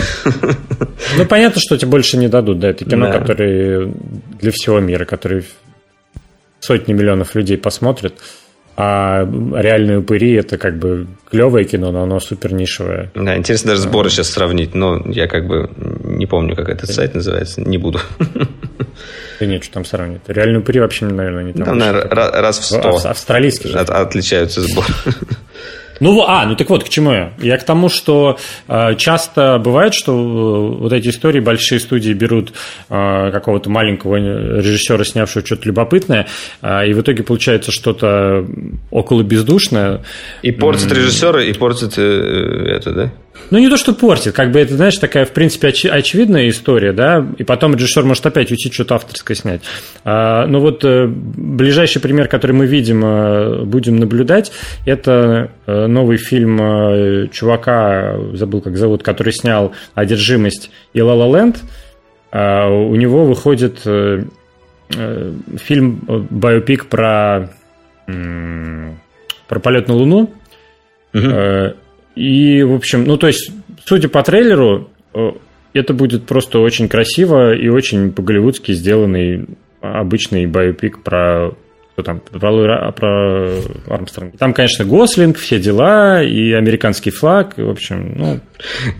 Speaker 1: Ну, понятно, что тебе больше не дадут, да, это кино, да. которое для всего мира, который сотни миллионов людей посмотрят. А реальные упыри это как бы клевое кино, но оно супер нишевое.
Speaker 3: Да, интересно даже сборы сейчас сравнить, но я как бы не помню, как этот сайт называется, не буду.
Speaker 1: Да нет, что там сравнивать. Реальные упыри вообще, наверное, не там.
Speaker 3: Там, наверное, раз в сто.
Speaker 1: Австралийский
Speaker 3: же. От, отличаются сборы.
Speaker 1: Ну, а, ну так вот, к чему я? Я к тому, что э, часто бывает, что э, вот эти истории большие студии берут э, какого-то маленького режиссера, снявшего что-то любопытное, э, и в итоге получается что-то около бездушное.
Speaker 3: И портит режиссера, и портит э, это, да?
Speaker 1: Ну, не то, что портит, как бы это, знаешь, такая, в принципе, оч- очевидная история, да, и потом режиссер может опять уйти что-то авторское снять. А, но вот э, ближайший пример, который мы видим, э, будем наблюдать, это э, новый фильм э, чувака, забыл, как зовут, который снял «Одержимость» и «Ла Ла Ленд». А, у него выходит э, э, фильм, э, биопик про, про полет на Луну. Угу. И, в общем, ну, то есть, судя по трейлеру, э, это будет просто очень красиво и очень по-голливудски сделанный обычный биопик про кто там, про, про Армстронга. Там, конечно, Гослинг, все дела, и американский флаг, в общем, ну...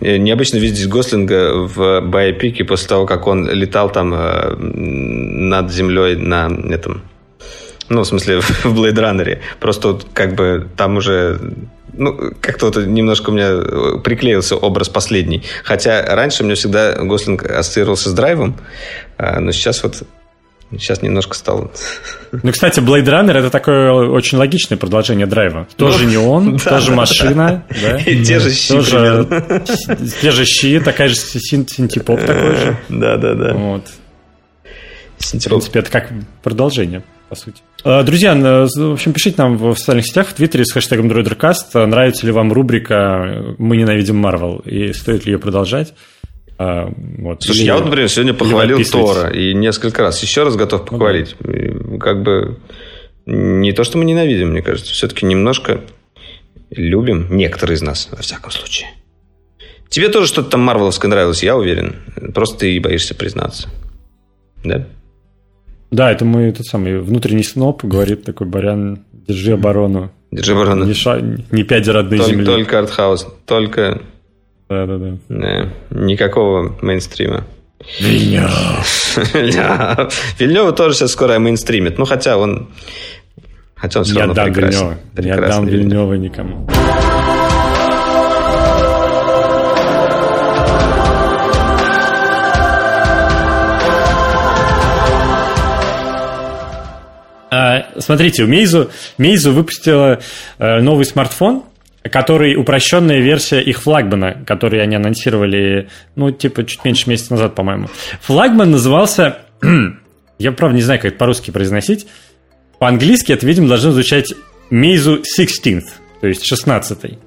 Speaker 3: Э, необычно видеть Гослинга в биопике после того, как он летал там э, над землей на этом... Ну, в смысле, в Blade Runner. Просто как бы там уже ну, как-то вот немножко у меня э, приклеился образ последний. Хотя раньше мне всегда Гослинг ассоциировался с драйвом, а, но сейчас вот Сейчас немножко стал.
Speaker 1: Ну, кстати, Blade Runner это такое очень логичное продолжение драйва. Тоже ну, не он, да, тоже да, машина. Да.
Speaker 3: И те же щи. Тоже,
Speaker 1: те же щи, такая же синтепоп такой же.
Speaker 3: Да, да, да.
Speaker 1: Вот. В принципе, это как продолжение по сути. Э, друзья, в общем, пишите нам в социальных сетях, в Твиттере с хэштегом DroiderCast, нравится ли вам рубрика «Мы ненавидим Марвел» и стоит ли ее продолжать.
Speaker 3: А, вот. Слушай, или, я вот, например, сегодня похвалил Тора и несколько раз еще раз готов похвалить. Ну, как бы не то, что мы ненавидим, мне кажется, все-таки немножко любим, некоторые из нас, во всяком случае. Тебе тоже что-то там Марвеловское нравилось, я уверен. Просто ты боишься признаться. Да?
Speaker 1: Да, это мы тот самый внутренний сноп, говорит такой Барян, держи оборону.
Speaker 3: Держи оборону.
Speaker 1: Не, ша... не пять родной
Speaker 3: только,
Speaker 1: земли.
Speaker 3: Только артхаус, только...
Speaker 1: Да, да, да.
Speaker 3: да. Никакого мейнстрима.
Speaker 1: Вильнев.
Speaker 3: Вильнева тоже сейчас скоро мейнстримит. Ну, хотя он... Хотя он все
Speaker 1: Я
Speaker 3: равно
Speaker 1: дам
Speaker 3: прекрасен.
Speaker 1: Вильнева. Я дам Вильнева никому. Смотрите, у Meizu, Meizu выпустила э, новый смартфон, который упрощенная версия их флагмана, который они анонсировали, ну, типа, чуть меньше месяца назад, по-моему. Флагман назывался... Я, правда, не знаю, как это по-русски произносить. По-английски это, видимо, должно звучать Meizu 16th, то есть 16 -й.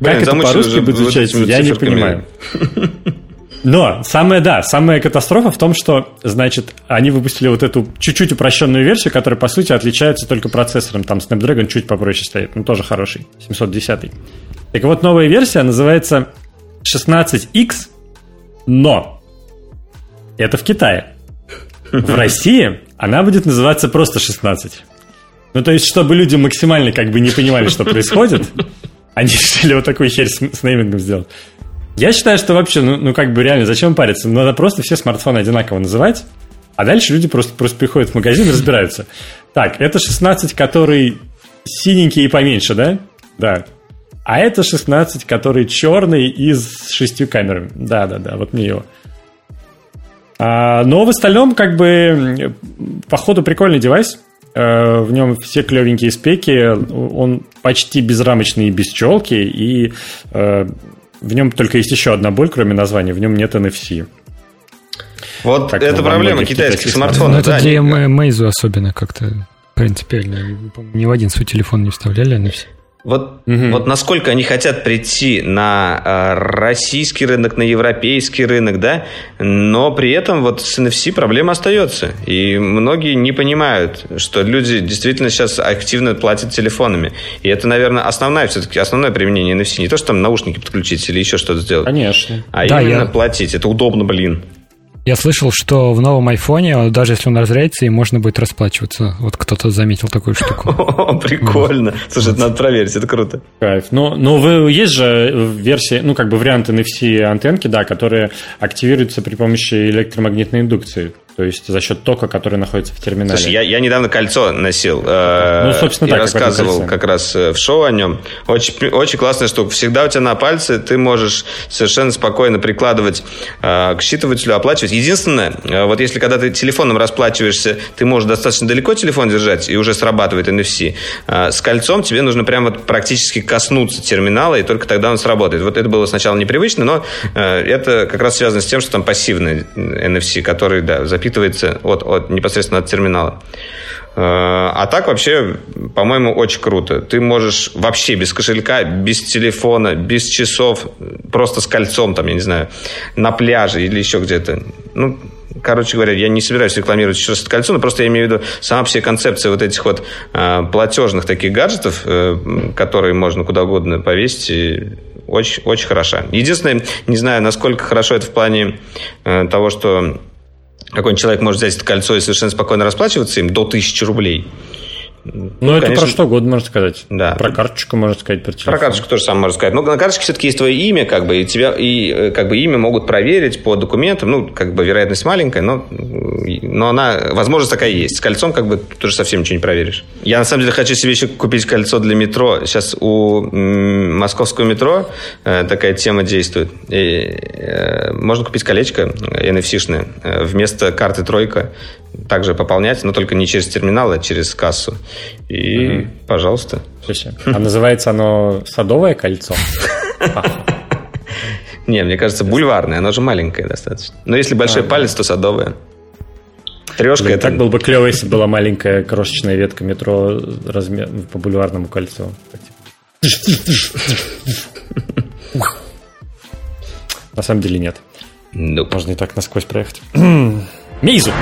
Speaker 1: Блин, как это по-русски будет звучать, я не понимаю. Но самое, да, самая катастрофа в том, что, значит, они выпустили вот эту чуть-чуть упрощенную версию, которая, по сути, отличается только процессором. Там Snapdragon чуть попроще стоит, но тоже хороший, 710. Так вот, новая версия называется 16X, но это в Китае. В России она будет называться просто 16. Ну, то есть, чтобы люди максимально как бы не понимали, что происходит, они решили вот такую херь с, с неймингом сделать. Я считаю, что вообще, ну, ну как бы реально, зачем париться? Надо просто все смартфоны одинаково называть, а дальше люди просто, просто приходят в магазин и разбираются. Так, это 16, который синенький и поменьше, да? Да. А это 16, который черный и с шестью камерами. Да, да, да, вот мне его. А, но в остальном, как бы, походу, прикольный девайс. Э, в нем все клевенькие спеки. Он почти безрамочный и без челки. И э, в нем только есть еще одна боль, кроме названия. В нем нет NFC.
Speaker 3: Вот как это проблема китайских смартфонов. Ну,
Speaker 2: это да, для Meizu особенно как-то принципиально. Ни в один свой телефон не вставляли NFC.
Speaker 3: Вот, угу. вот насколько они хотят прийти на э, российский рынок, на европейский рынок, да, но при этом вот с NFC проблема остается. И многие не понимают, что люди действительно сейчас активно платят телефонами. И это, наверное, основное все-таки основное применение NFC. Не то, что там наушники подключить или еще что-то сделать.
Speaker 1: Конечно.
Speaker 3: А да, именно я... платить. Это удобно, блин.
Speaker 2: Я слышал, что в новом айфоне, даже если он разряется, им можно будет расплачиваться. Вот кто-то заметил такую штуку.
Speaker 3: О, прикольно. Слушай, это надо проверить, это круто.
Speaker 1: Кайф. Но, но вы, есть же версии, ну, как бы варианты NFC антенки, да, которые активируются при помощи электромагнитной индукции. То есть за счет тока, который находится в терминале.
Speaker 3: Слушай, я, я недавно кольцо носил. Э, ну, собственно, я рассказывал как раз э, в шоу о нем. Очень, очень классная штука. Всегда у тебя на пальце ты можешь совершенно спокойно прикладывать э, к считывателю, оплачивать. Единственное, вот если когда ты телефоном расплачиваешься, ты можешь достаточно далеко телефон держать, и уже срабатывает NFC. С кольцом тебе нужно прям вот практически коснуться терминала, и только тогда он сработает. Вот это было сначала непривычно, но это как раз связано с тем, что там пассивный NFC, который, да, запитывает впитывается от, от, непосредственно от терминала. Э, а так вообще, по-моему, очень круто. Ты можешь вообще без кошелька, без телефона, без часов, просто с кольцом, там, я не знаю, на пляже или еще где-то. Ну, короче говоря, я не собираюсь рекламировать раз это кольцо, но просто я имею в виду сама все концепция вот этих вот э, платежных таких гаджетов, э, которые можно куда угодно повесить, очень, очень хороша. Единственное, не знаю, насколько хорошо это в плане э, того, что какой-нибудь человек может взять это кольцо и совершенно спокойно расплачиваться им до 1000 рублей.
Speaker 1: Ну, ну это конечно, про что год можно сказать.
Speaker 3: Да.
Speaker 1: Про карточку можно сказать,
Speaker 3: про телефон. Про карточку тоже самое можно сказать. Но на карточке все-таки есть твое имя, как бы, и тебя, и э, как бы имя могут проверить по документам. Ну, как бы вероятность маленькая, но, но она, возможность такая есть. С кольцом, как бы, тоже совсем ничего не проверишь. Я на самом деле хочу себе еще купить кольцо для метро. Сейчас у московского метро э, такая тема действует. И, э, можно купить колечко NFC-шное вместо карты тройка также пополнять, но только не через терминал, а через кассу. И, угу. пожалуйста.
Speaker 1: Слушай, а называется оно «Садовое кольцо»?
Speaker 3: Не, мне кажется, бульварное, оно же маленькое достаточно. Но если большой а, палец, то садовое.
Speaker 1: Трешка это... Так было бы клево, если была маленькая крошечная ветка метро размер... по бульварному кольцу. На самом деле нет. Можно и так насквозь проехать. Мизу!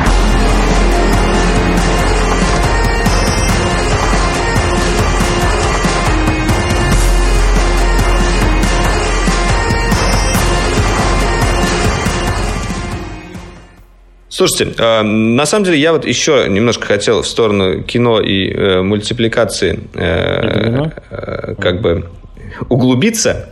Speaker 3: Слушайте, э, на самом деле я вот еще немножко хотел в сторону кино и э, мультипликации э, э, как бы углубиться.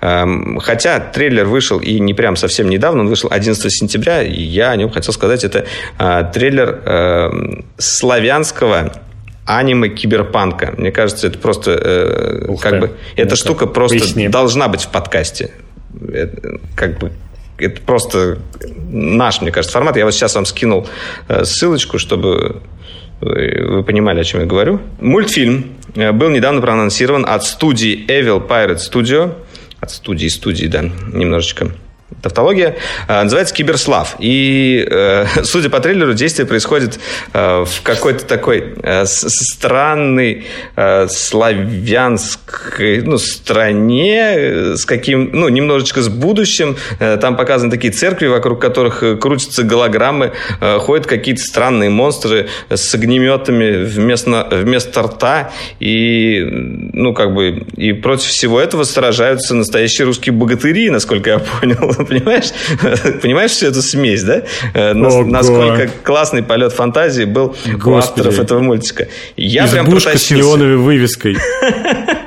Speaker 3: Хотя трейлер вышел и не прям совсем недавно, он вышел 11 сентября, и я о нем хотел сказать, это э, трейлер эм, славянского аниме киберпанка. Мне кажется, это просто э, Ух как ты. бы эта штука просто поясни. должна быть в подкасте. Это, как бы это просто наш, мне кажется, формат. Я вот сейчас вам скинул э, ссылочку, чтобы вы понимали, о чем я говорю. Мультфильм э, был недавно проанонсирован от студии Evil Pirate Studio. От студии студии, да, немножечко. Тавтология, э, называется «Киберслав». И, э, судя по трейлеру, действие происходит э, в какой-то такой странной славянской ну, стране с каким, ну, немножечко с будущим. Там показаны такие церкви, вокруг которых крутятся голограммы, ходят какие-то странные монстры с огнеметами вместо, вместо рта. И, ну, как бы, и против всего этого сражаются настоящие русские богатыри, насколько я понял понимаешь? Понимаешь всю эту смесь, да? Э, Ого. Насколько классный полет фантазии был Господи. у авторов этого мультика.
Speaker 1: Я Избушка прям с неоновой вывеской.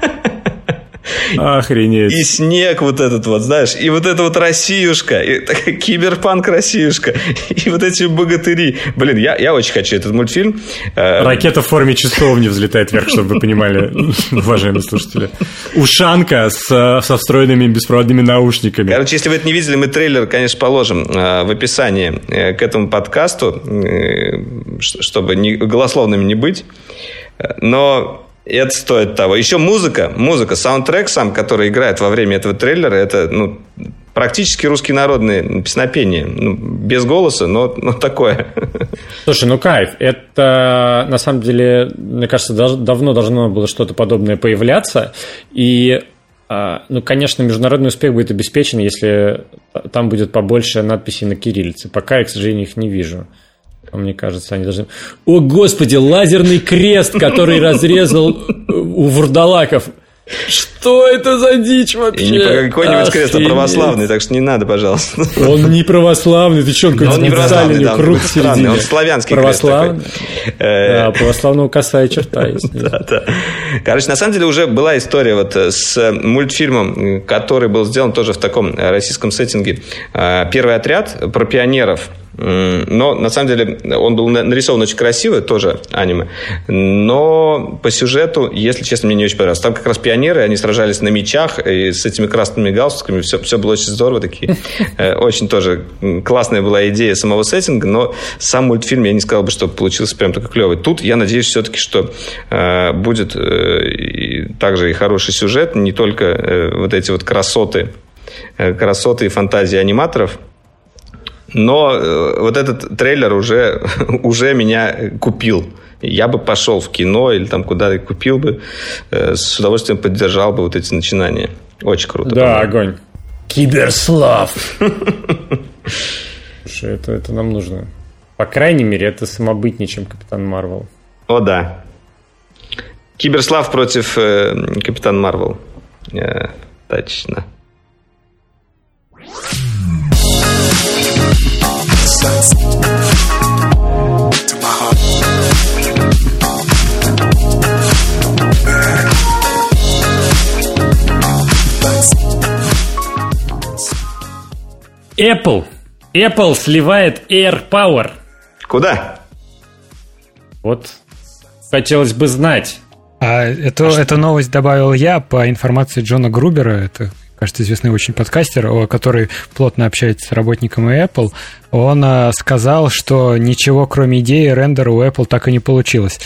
Speaker 1: Охренеть.
Speaker 3: И снег вот этот вот, знаешь, и вот эта вот Россиюшка, и, киберпанк Россиюшка, и вот эти богатыри. Блин, я, я очень хочу этот мультфильм.
Speaker 1: Э, Ракета в форме часовни взлетает вверх, чтобы вы понимали, уважаемые слушатели. Ушанка с, со встроенными беспроводными наушниками.
Speaker 3: Короче, если вы это не видели, мы трейлер, конечно, положим э, в описании э, к этому подкасту, чтобы не, голословными не быть. Но это стоит того. Еще музыка, музыка, саундтрек сам, который играет во время этого трейлера, это ну, практически русские народные песнопения. Ну, без голоса, но, но такое.
Speaker 1: Слушай, ну кайф. Это, на самом деле, мне кажется, давно должно было что-то подобное появляться. И а, ну, конечно, международный успех будет обеспечен, если там будет побольше надписей на кириллице. Пока я, к сожалению, их не вижу. Мне кажется, они должны... О, господи, лазерный крест, который разрезал у вурдалаков. Что это за дичь вообще? И
Speaker 3: не какой-нибудь крест, а православный, так что не надо, пожалуйста.
Speaker 1: Он не православный, ты что, он
Speaker 3: какой-то
Speaker 1: специальный, да, круг
Speaker 3: странный, он славянский
Speaker 1: православный. крест такой. Да, православного косая черта есть. Да, да.
Speaker 3: Короче, на самом деле уже была история вот с мультфильмом, который был сделан тоже в таком российском сеттинге. Первый отряд про пионеров – но, на самом деле, он был нарисован очень красиво, тоже аниме. Но по сюжету, если честно, мне не очень понравилось. Там как раз пионеры, они сражались на мечах и с этими красными галстуками. Все, все было очень здорово. Такие. Э, очень тоже классная была идея самого сеттинга, но сам мультфильм, я не сказал бы, что получился прям такой клевый. Тут я надеюсь все-таки, что э, будет э, также и хороший сюжет, не только вот эти вот красоты, красоты и фантазии аниматоров – но э, вот этот трейлер уже, уже меня купил. Я бы пошел в кино или там куда купил бы, э, с удовольствием поддержал бы вот эти начинания. Очень круто.
Speaker 1: Да, по-моему. огонь. Киберслав. Слушай, это, это нам нужно. По крайней мере, это самобытнее, чем Капитан Марвел.
Speaker 3: О, да. Киберслав против э, Капитан Марвел. Э, точно.
Speaker 1: Apple. Apple сливает Air Power.
Speaker 3: Куда?
Speaker 1: Вот хотелось бы знать.
Speaker 2: А эту, а эту новость добавил я по информации Джона Грубера, это кажется, известный очень подкастер, который плотно общается с работниками Apple, он э, сказал, что ничего кроме идеи рендера у Apple так и не получилось,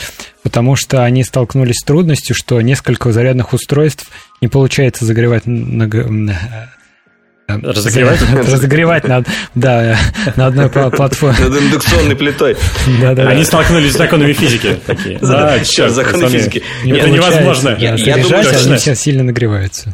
Speaker 2: потому что они столкнулись с трудностью, что несколько зарядных устройств не получается загревать на,
Speaker 1: э, Разогревать?
Speaker 2: Разогревать надо, да, на одной платформе.
Speaker 3: Над индукционной плитой.
Speaker 1: Да, да, Они столкнулись с законами физики.
Speaker 3: Да, черт, законы физики.
Speaker 1: Это невозможно.
Speaker 2: Я думаю, что они все сильно нагреваются.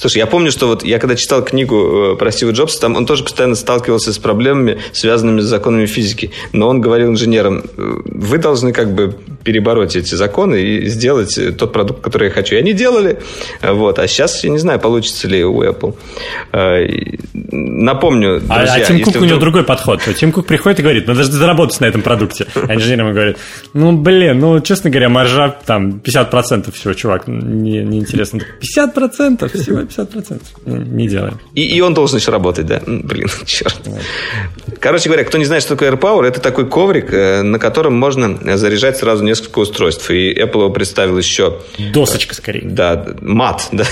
Speaker 3: Слушай, я помню, что вот я когда читал книгу э, про Стива Джобса, там он тоже постоянно сталкивался с проблемами, связанными с законами физики. Но он говорил инженерам, «Э, вы должны как бы перебороть эти законы и сделать тот продукт, который я хочу. И они делали. Вот. А сейчас, я не знаю, получится ли у Apple. Э, напомню,
Speaker 1: друзья... А, а Тим Кук, вдруг... у него другой подход. Тим Кук приходит и говорит, надо же заработать на этом продукте. А инженер ему говорит, ну, блин, ну, честно говоря, маржа там 50% всего, чувак, неинтересно. Не 50% всего 50%. Не делаем.
Speaker 3: И, и он должен еще работать, да? Блин, черт. Короче говоря, кто не знает, что такое AirPower, это такой коврик, э, на котором можно заряжать сразу несколько устройств, и Apple представил еще...
Speaker 1: Досочка, скорее.
Speaker 3: Да, мат, да.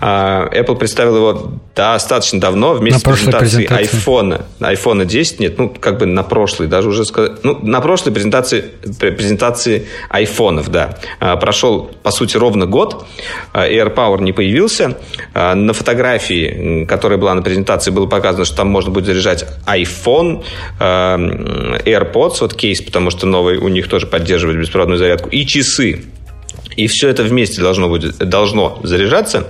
Speaker 3: А, Apple представил его достаточно давно вместе
Speaker 2: на с презентацией
Speaker 3: iPhone. iPhone 10 нет, ну, как бы на прошлой, даже уже сказать... Ну, на прошлой презентации, презентации айфонов, да. А, прошел, по сути, ровно год. AirPower не появился. На фотографии, которая была на презентации, было показано, что там можно будет заряжать iPhone, AirPods, вот кейс, потому что новый у них тоже поддерживает беспроводную зарядку, и часы. И все это вместе должно, будет, должно заряжаться.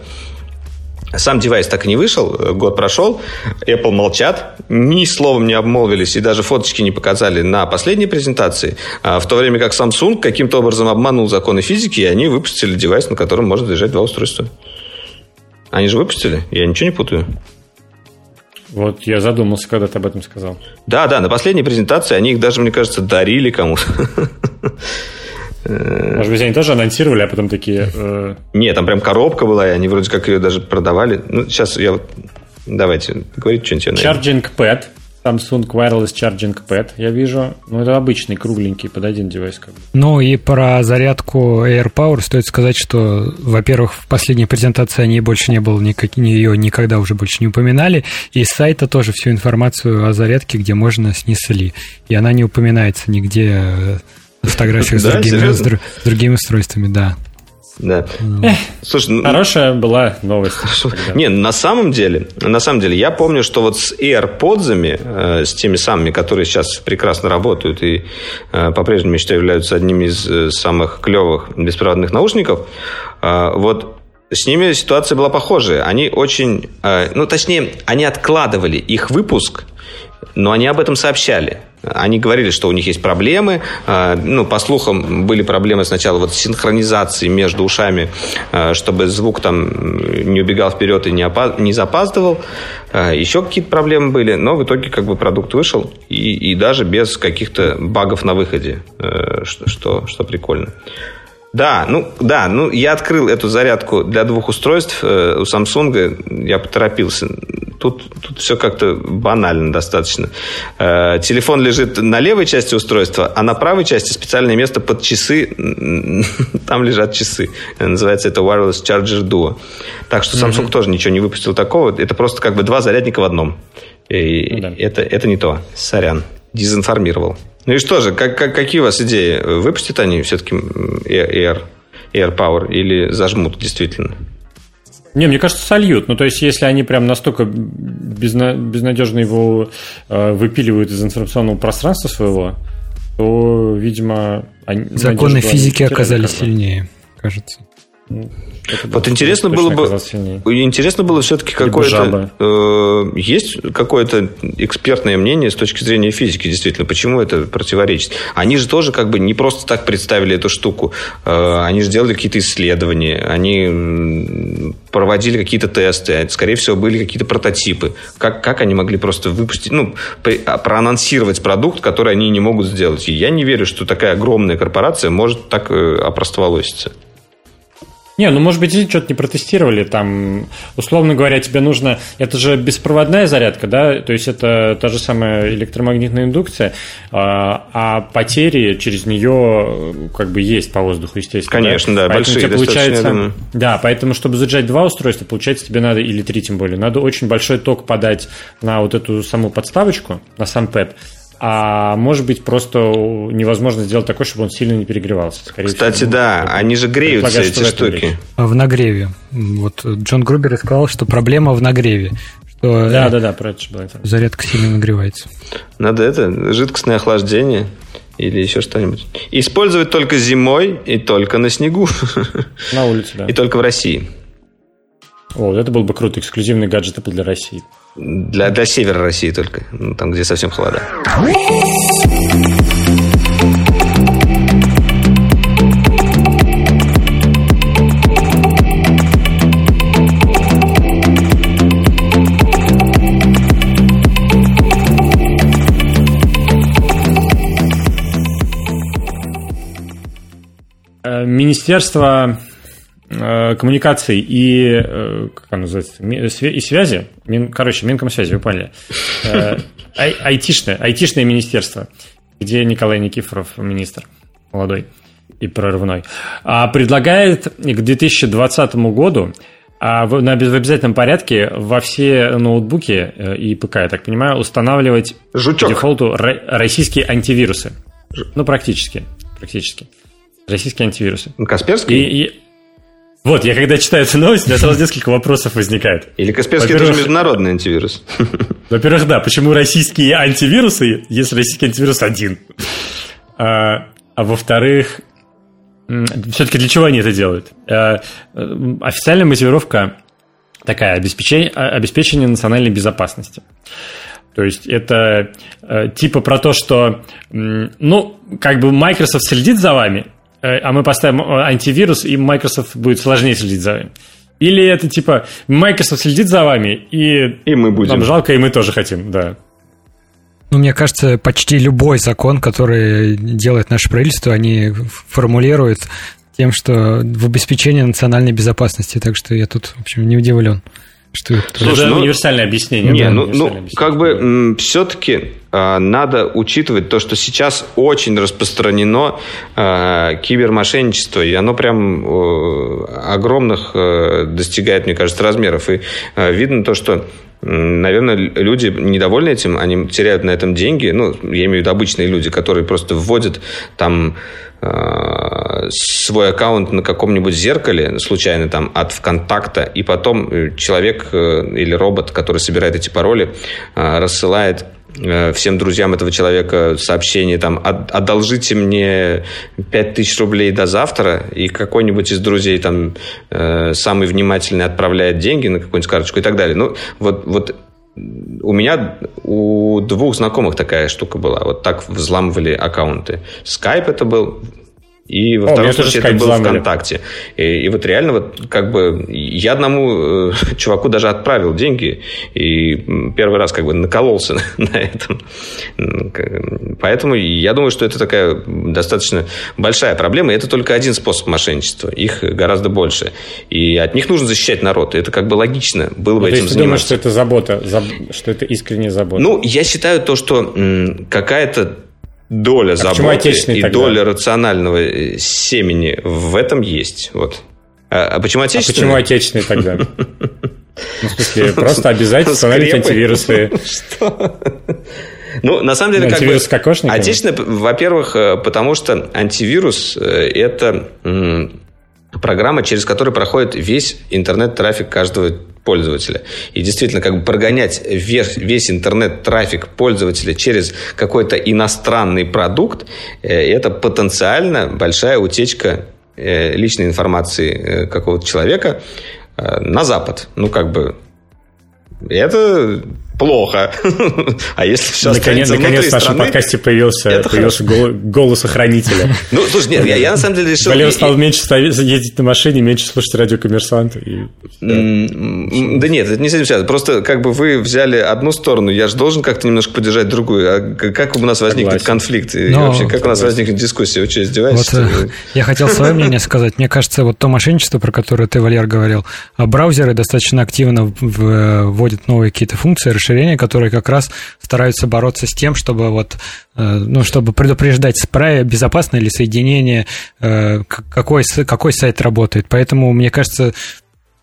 Speaker 3: Сам девайс так и не вышел, год прошел, Apple молчат, ни словом не обмолвились и даже фоточки не показали на последней презентации, а в то время как Samsung каким-то образом обманул законы физики, и они выпустили девайс, на котором можно заряжать два устройства. Они же выпустили, я ничего не путаю.
Speaker 1: Вот я задумался, когда ты об этом сказал.
Speaker 3: Да, да, на последней презентации они их даже, мне кажется, дарили кому-то.
Speaker 1: Может быть, они тоже анонсировали, а потом такие... Э...
Speaker 3: Нет, там прям коробка была, и они вроде как ее даже продавали. Ну, сейчас я вот... Давайте, говорите что-нибудь.
Speaker 1: Charging Pad Samsung Wireless Charging Pad, я вижу. Ну, это обычный, кругленький, под один девайс. Как бы.
Speaker 2: Ну, и про зарядку AirPower стоит сказать, что, во-первых, в последней презентации они больше не было, никак, ее никогда уже больше не упоминали, и с сайта тоже всю информацию о зарядке, где можно, снесли. И она не упоминается нигде э, в фотографиях с, другими, с другими устройствами, да.
Speaker 3: Да.
Speaker 1: Слушай, ну, хорошая была новость.
Speaker 3: Не, на самом деле, на самом деле, я помню, что вот с AirPods, э, с теми самыми, которые сейчас прекрасно работают и э, по-прежнему, я считаю, являются одними из э, самых клевых беспроводных наушников, э, вот с ними ситуация была похожая. Они очень, э, ну, точнее, они откладывали их выпуск, но они об этом сообщали. Они говорили, что у них есть проблемы. А, ну, по слухам, были проблемы сначала вот с синхронизацией между ушами, а, чтобы звук там не убегал вперед и не, не запаздывал. А, Еще какие-то проблемы были, но в итоге как бы продукт вышел и, и даже без каких-то багов на выходе, э, что, что, что прикольно. Да, ну да, ну я открыл эту зарядку для двух устройств э, у Samsung, я поторопился. Тут, тут все как-то банально достаточно. Э, телефон лежит на левой части устройства, а на правой части специальное место под часы. Там лежат часы. Называется это Wireless Charger Duo. Так что Samsung mm-hmm. тоже ничего не выпустил такого. Это просто как бы два зарядника в одном. И ну, да. это, это не то. Сорян. Дезинформировал. Ну и что же, как, как, какие у вас идеи? Выпустят они все-таки Air, Air Power или зажмут действительно?
Speaker 1: Не, мне кажется, сольют. Ну, то есть, если они прям настолько безна- безнадежно его э, выпиливают из информационного пространства своего, то, видимо...
Speaker 2: Они, Законы физики оказались сильнее, кажется.
Speaker 3: Это вот интересно было бы, интересно было все-таки какое-то, э, есть какое-то экспертное мнение с точки зрения физики, действительно, почему это противоречит. Они же тоже как бы не просто так представили эту штуку, э, они же делали какие-то исследования, они проводили какие-то тесты, скорее всего, были какие-то прототипы. Как, как они могли просто выпустить, ну, а, проанонсировать продукт, который они не могут сделать. И я не верю, что такая огромная корпорация может так э, опростоволоситься.
Speaker 1: Не, ну может быть, здесь что-то не протестировали. Там, условно говоря, тебе нужно. Это же беспроводная зарядка, да? То есть это та же самая электромагнитная индукция, а, а потери через нее как бы есть по воздуху, естественно.
Speaker 3: Конечно, да, да
Speaker 1: поэтому
Speaker 3: большие.
Speaker 1: Получается, да, поэтому, чтобы заряжать два устройства, получается, тебе надо, или три тем более, надо очень большой ток подать на вот эту саму подставочку, на сам пэд а может быть просто невозможно сделать такое, чтобы он сильно не перегревался.
Speaker 3: Скорее Кстати, всего, да, они же греются, эти штуки.
Speaker 2: В нагреве. Вот Джон Грубер сказал, что проблема в нагреве. Что
Speaker 1: да, да, да, про это же было.
Speaker 2: Зарядка сильно нагревается.
Speaker 3: Надо это, жидкостное охлаждение или еще что-нибудь. Использовать только зимой и только на снегу.
Speaker 1: На улице, да.
Speaker 3: И только в России.
Speaker 1: О, это был бы круто, эксклюзивный гаджет Apple для России.
Speaker 3: Для, для севера России только, ну, там, где совсем холода.
Speaker 1: Э, Министерство коммуникаций и, э, как оно называется, и связи, Мин, короче, Минкомсвязи, вы поняли, э, ай, айтишное, айтишное министерство, где Николай Никифоров министр молодой. и прорывной. А предлагает к 2020 году а в, на, в обязательном порядке во все ноутбуки э, и ПК, я так понимаю, устанавливать
Speaker 3: Жучок.
Speaker 1: по дефолту российские антивирусы. Ну, практически. Практически. Российские антивирусы.
Speaker 3: Касперский?
Speaker 1: И, и... Вот, я когда читаю эту новость, у меня сразу несколько вопросов возникает.
Speaker 3: Или Касперский это же международный антивирус.
Speaker 1: Во-первых, да, почему российские антивирусы, если российский антивирус один? А, а во-вторых, все-таки для чего они это делают? Э, официальная мотивировка такая, обеспечение, обеспечение национальной безопасности. То есть это э, типа про то, что, ну, как бы Microsoft следит за вами, а мы поставим антивирус, и Microsoft будет сложнее следить за вами. Или это типа Microsoft следит за вами, и,
Speaker 3: и мы будем.
Speaker 1: нам жалко, и мы тоже хотим, да.
Speaker 2: Ну, мне кажется, почти любой закон, который делает наше правительство, они формулируют тем, что в обеспечении национальной безопасности. Так что я тут, в общем, не удивлен. Что
Speaker 1: это Слушай, ну, универсальное объяснение.
Speaker 3: Не, да, ну, ну объяснение. как бы все-таки э, надо учитывать то, что сейчас очень распространено э, кибермошенничество, и оно прям э, огромных э, достигает, мне кажется, размеров. И э, видно то, что наверное, люди недовольны этим, они теряют на этом деньги. Ну, я имею в виду обычные люди, которые просто вводят там свой аккаунт на каком-нибудь зеркале, случайно там от ВКонтакта, и потом э, человек э, или робот, который собирает эти пароли, рассылает Э, всем друзьям этого человека сообщение там «одолжите мне 5000 рублей до завтра», и какой-нибудь из друзей там э, самый внимательный отправляет деньги на какую-нибудь карточку и так далее. Ну, вот, вот у меня у двух знакомых такая штука была. Вот так взламывали аккаунты. Skype это был, и во О, втором случае это было ВКонтакте. И, и вот реально вот как бы я одному э, чуваку даже отправил деньги и первый раз как бы накололся на, этом. Поэтому я думаю, что это такая достаточно большая проблема. И это только один способ мошенничества. Их гораздо больше. И от них нужно защищать народ. И это как бы логично было бы ну, этим
Speaker 1: заниматься. думаешь, что это забота, что это искренняя забота?
Speaker 3: Ну, я считаю то, что какая-то доля а заботы и тогда? доля рационального э, семени в этом есть. Вот.
Speaker 1: А, а почему отечественный? А почему отечественный тогда? Ну, в смысле, просто обязательно установить антивирусы. Что?
Speaker 3: Ну, на самом деле,
Speaker 1: как бы...
Speaker 3: Отечественный, во-первых, э, потому что антивирус э, – это программа, через которую проходит весь интернет-трафик каждого пользователя. И действительно, как бы прогонять весь, весь интернет-трафик пользователя через какой-то иностранный продукт, э, это потенциально большая утечка э, личной информации э, какого-то человека на Запад. Ну, как бы это плохо. а если все
Speaker 1: наконец, наконец в нашем страны, подкасте появился, это появился гол, голос охранителя.
Speaker 3: Ну, слушай, нет, я, я на самом деле решил...
Speaker 1: Валер стал меньше ездить на машине, меньше слушать радио «Коммерсант». И...
Speaker 3: Да нет, это не с этим связано. Просто как бы вы взяли одну сторону, я же должен как-то немножко поддержать другую. А как у нас возникнет конфликт? И вообще, как у нас возникнет дискуссия? Вы что, издеваетесь? Вот,
Speaker 2: э, я хотел свое мнение сказать. Мне кажется, вот то мошенничество, про которое ты, Валер, говорил, а браузеры достаточно активно вводят новые какие-то функции, расширения, которые как раз стараются бороться с тем, чтобы вот, э, ну, чтобы предупреждать, безопасное ли соединение, э, какой, какой сайт работает. Поэтому, мне кажется,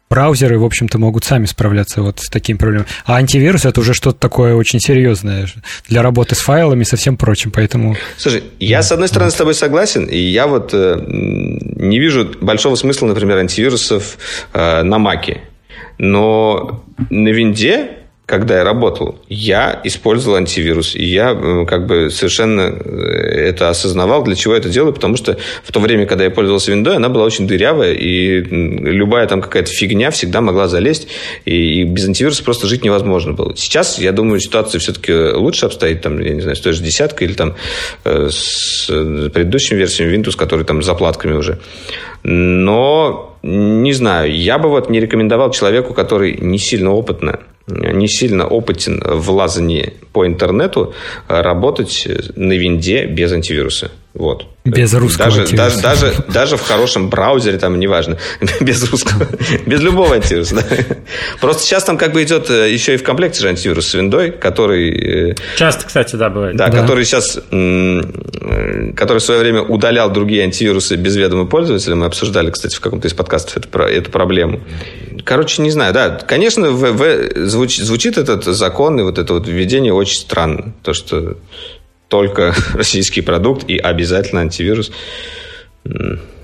Speaker 2: браузеры, в общем-то, могут сами справляться вот с такими проблемами. А антивирус это уже что-то такое очень серьезное для работы с файлами и со всем прочим, поэтому...
Speaker 3: Слушай, я с одной стороны с тобой согласен, и я вот э, не вижу большого смысла, например, антивирусов э, на Маке. Но на винде когда я работал, я использовал антивирус. И я как бы совершенно э, это осознавал, для чего я это делаю, потому что в то время, когда я пользовался виндой, она была очень дырявая, и любая там какая-то фигня всегда могла залезть, и без антивируса просто жить невозможно было. Сейчас, я думаю, ситуация все-таки лучше обстоит, там, я не знаю, с той же десяткой или там э, с предыдущими версиями Windows, которые там с заплатками уже. Но не знаю, я бы вот не рекомендовал человеку, который не сильно опытный, не сильно опытен в лазании по интернету, работать на винде без антивируса. Вот.
Speaker 2: Без русского
Speaker 3: даже, даже, даже, даже в хорошем браузере, там, неважно, без русского, без любого антивируса. Да. Просто сейчас там как бы идет э, еще и в комплекте же антивирус с виндой, который...
Speaker 1: Э, Часто, кстати, да, бывает.
Speaker 3: Да, да, который сейчас, который в свое время удалял другие антивирусы без ведома пользователя. Мы обсуждали, кстати, в каком-то из подкастов эту, эту проблему. Короче, не знаю, да, конечно, в, в, звуч, звучит этот закон и вот это вот введение очень странно. То, что только российский продукт и обязательно антивирус.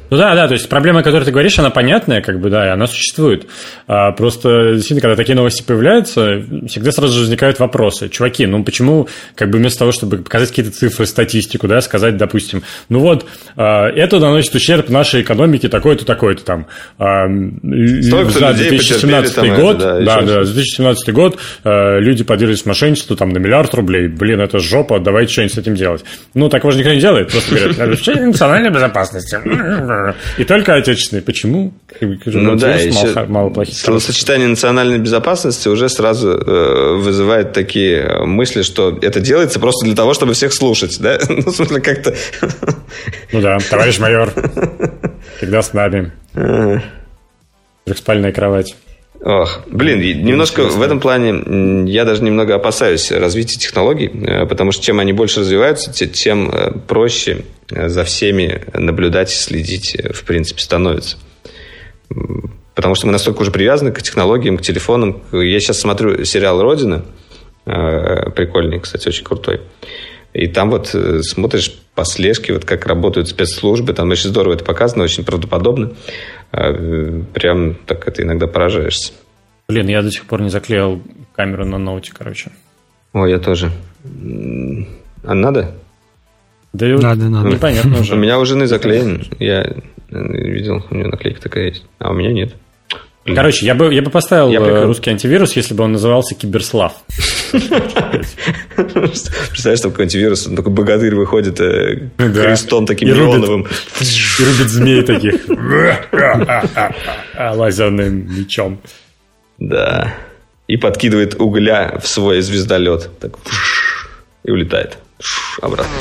Speaker 1: Ну да, да, то есть проблема, о которой ты говоришь, она понятная, как бы, да, и она существует. А просто, действительно, когда такие новости появляются, всегда сразу же возникают вопросы. Чуваки, ну почему, как бы вместо того, чтобы показать какие-то цифры, статистику, да, сказать, допустим, ну вот, а, это наносит ущерб нашей экономике такой-то, такой-то там. А,
Speaker 3: за 2017
Speaker 1: там год, это, да, да, да, 2017 год а, люди подверглись мошенничеству там на миллиард рублей. Блин, это жопа, давайте что-нибудь с этим делать. Ну, такого же никто не делает, просто говорят, национальной безопасности. И только отечественные. Почему?
Speaker 3: Ну да, еще мало плохих. Словосочетание национальной безопасности уже сразу э, вызывает такие э, мысли, что это делается просто для того, чтобы всех слушать, да? Ну, в смысле, как-то...
Speaker 1: Ну да, товарищ майор, всегда с нами. Трехспальная кровать.
Speaker 3: Ох, блин, немножко в этом плане я даже немного опасаюсь развития технологий, э, потому что чем они больше развиваются, тем э, проще э, за всеми наблюдать и следить, в принципе, становится. Потому что мы настолько уже привязаны к технологиям, к телефонам. Я сейчас смотрю сериал «Родина», прикольный, кстати, очень крутой. И там вот смотришь по слежке, вот как работают спецслужбы, там очень здорово это показано, очень правдоподобно. А, прям так это иногда поражаешься.
Speaker 1: Блин, я до сих пор не заклеил камеру на ноуте, короче.
Speaker 3: О, я тоже. А надо?
Speaker 1: Да надо, надо.
Speaker 3: Непонятно уже. У меня у жены заклеен. Я э, видел, у нее наклейка такая есть. А у меня нет.
Speaker 1: Короче, я бы, я бы поставил я бы... русский антивирус, если бы он назывался Киберслав.
Speaker 3: Представляешь, там какой-нибудь вирус, такой богатырь выходит э, крестом таким неоновым.
Speaker 1: И рубит змей таких. Лазерным мечом.
Speaker 3: Да. И подкидывает угля в свой звездолет. Так, и улетает обратно.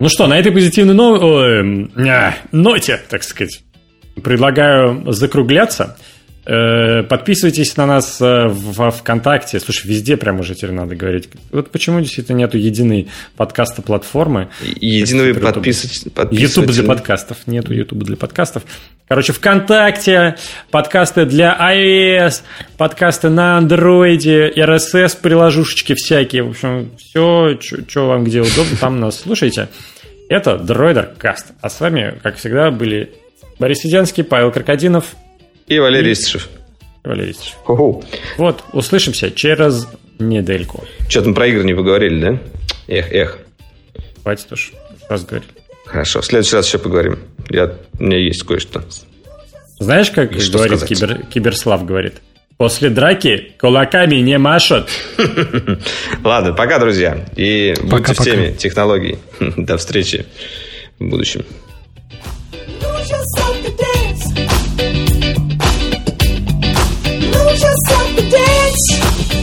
Speaker 1: Ну что, на этой позитивной но... э, ноте, так сказать, предлагаю закругляться. Э, подписывайтесь на нас э, в ВКонтакте. Слушай, везде прям уже теперь надо говорить. Вот почему действительно нету единой подкаста платформы.
Speaker 3: Единого подписывайтесь.
Speaker 1: YouTube для подкастов. Нету YouTube для подкастов. Короче, ВКонтакте, подкасты для iOS, подкасты на Android, RSS, приложушечки всякие. В общем, все, что вам где удобно, там нас слушайте. Это Дроидер Каст. А с вами, как всегда, были Борис Сидянский, Павел Крокодинов
Speaker 3: и Валерий Истишев.
Speaker 1: Валерий Истишев. Вот, услышимся через недельку.
Speaker 3: Что там про игры не поговорили, да? Эх, эх.
Speaker 1: Хватит уж, раз говорили.
Speaker 3: Хорошо, в следующий раз еще поговорим. Я, у меня есть кое-что.
Speaker 1: Знаешь, как что говорит кибер, Киберслав говорит? После драки кулаками не машут.
Speaker 3: Ладно, пока, друзья. И пока, будьте пока. в теме технологий. До встречи в будущем. dance.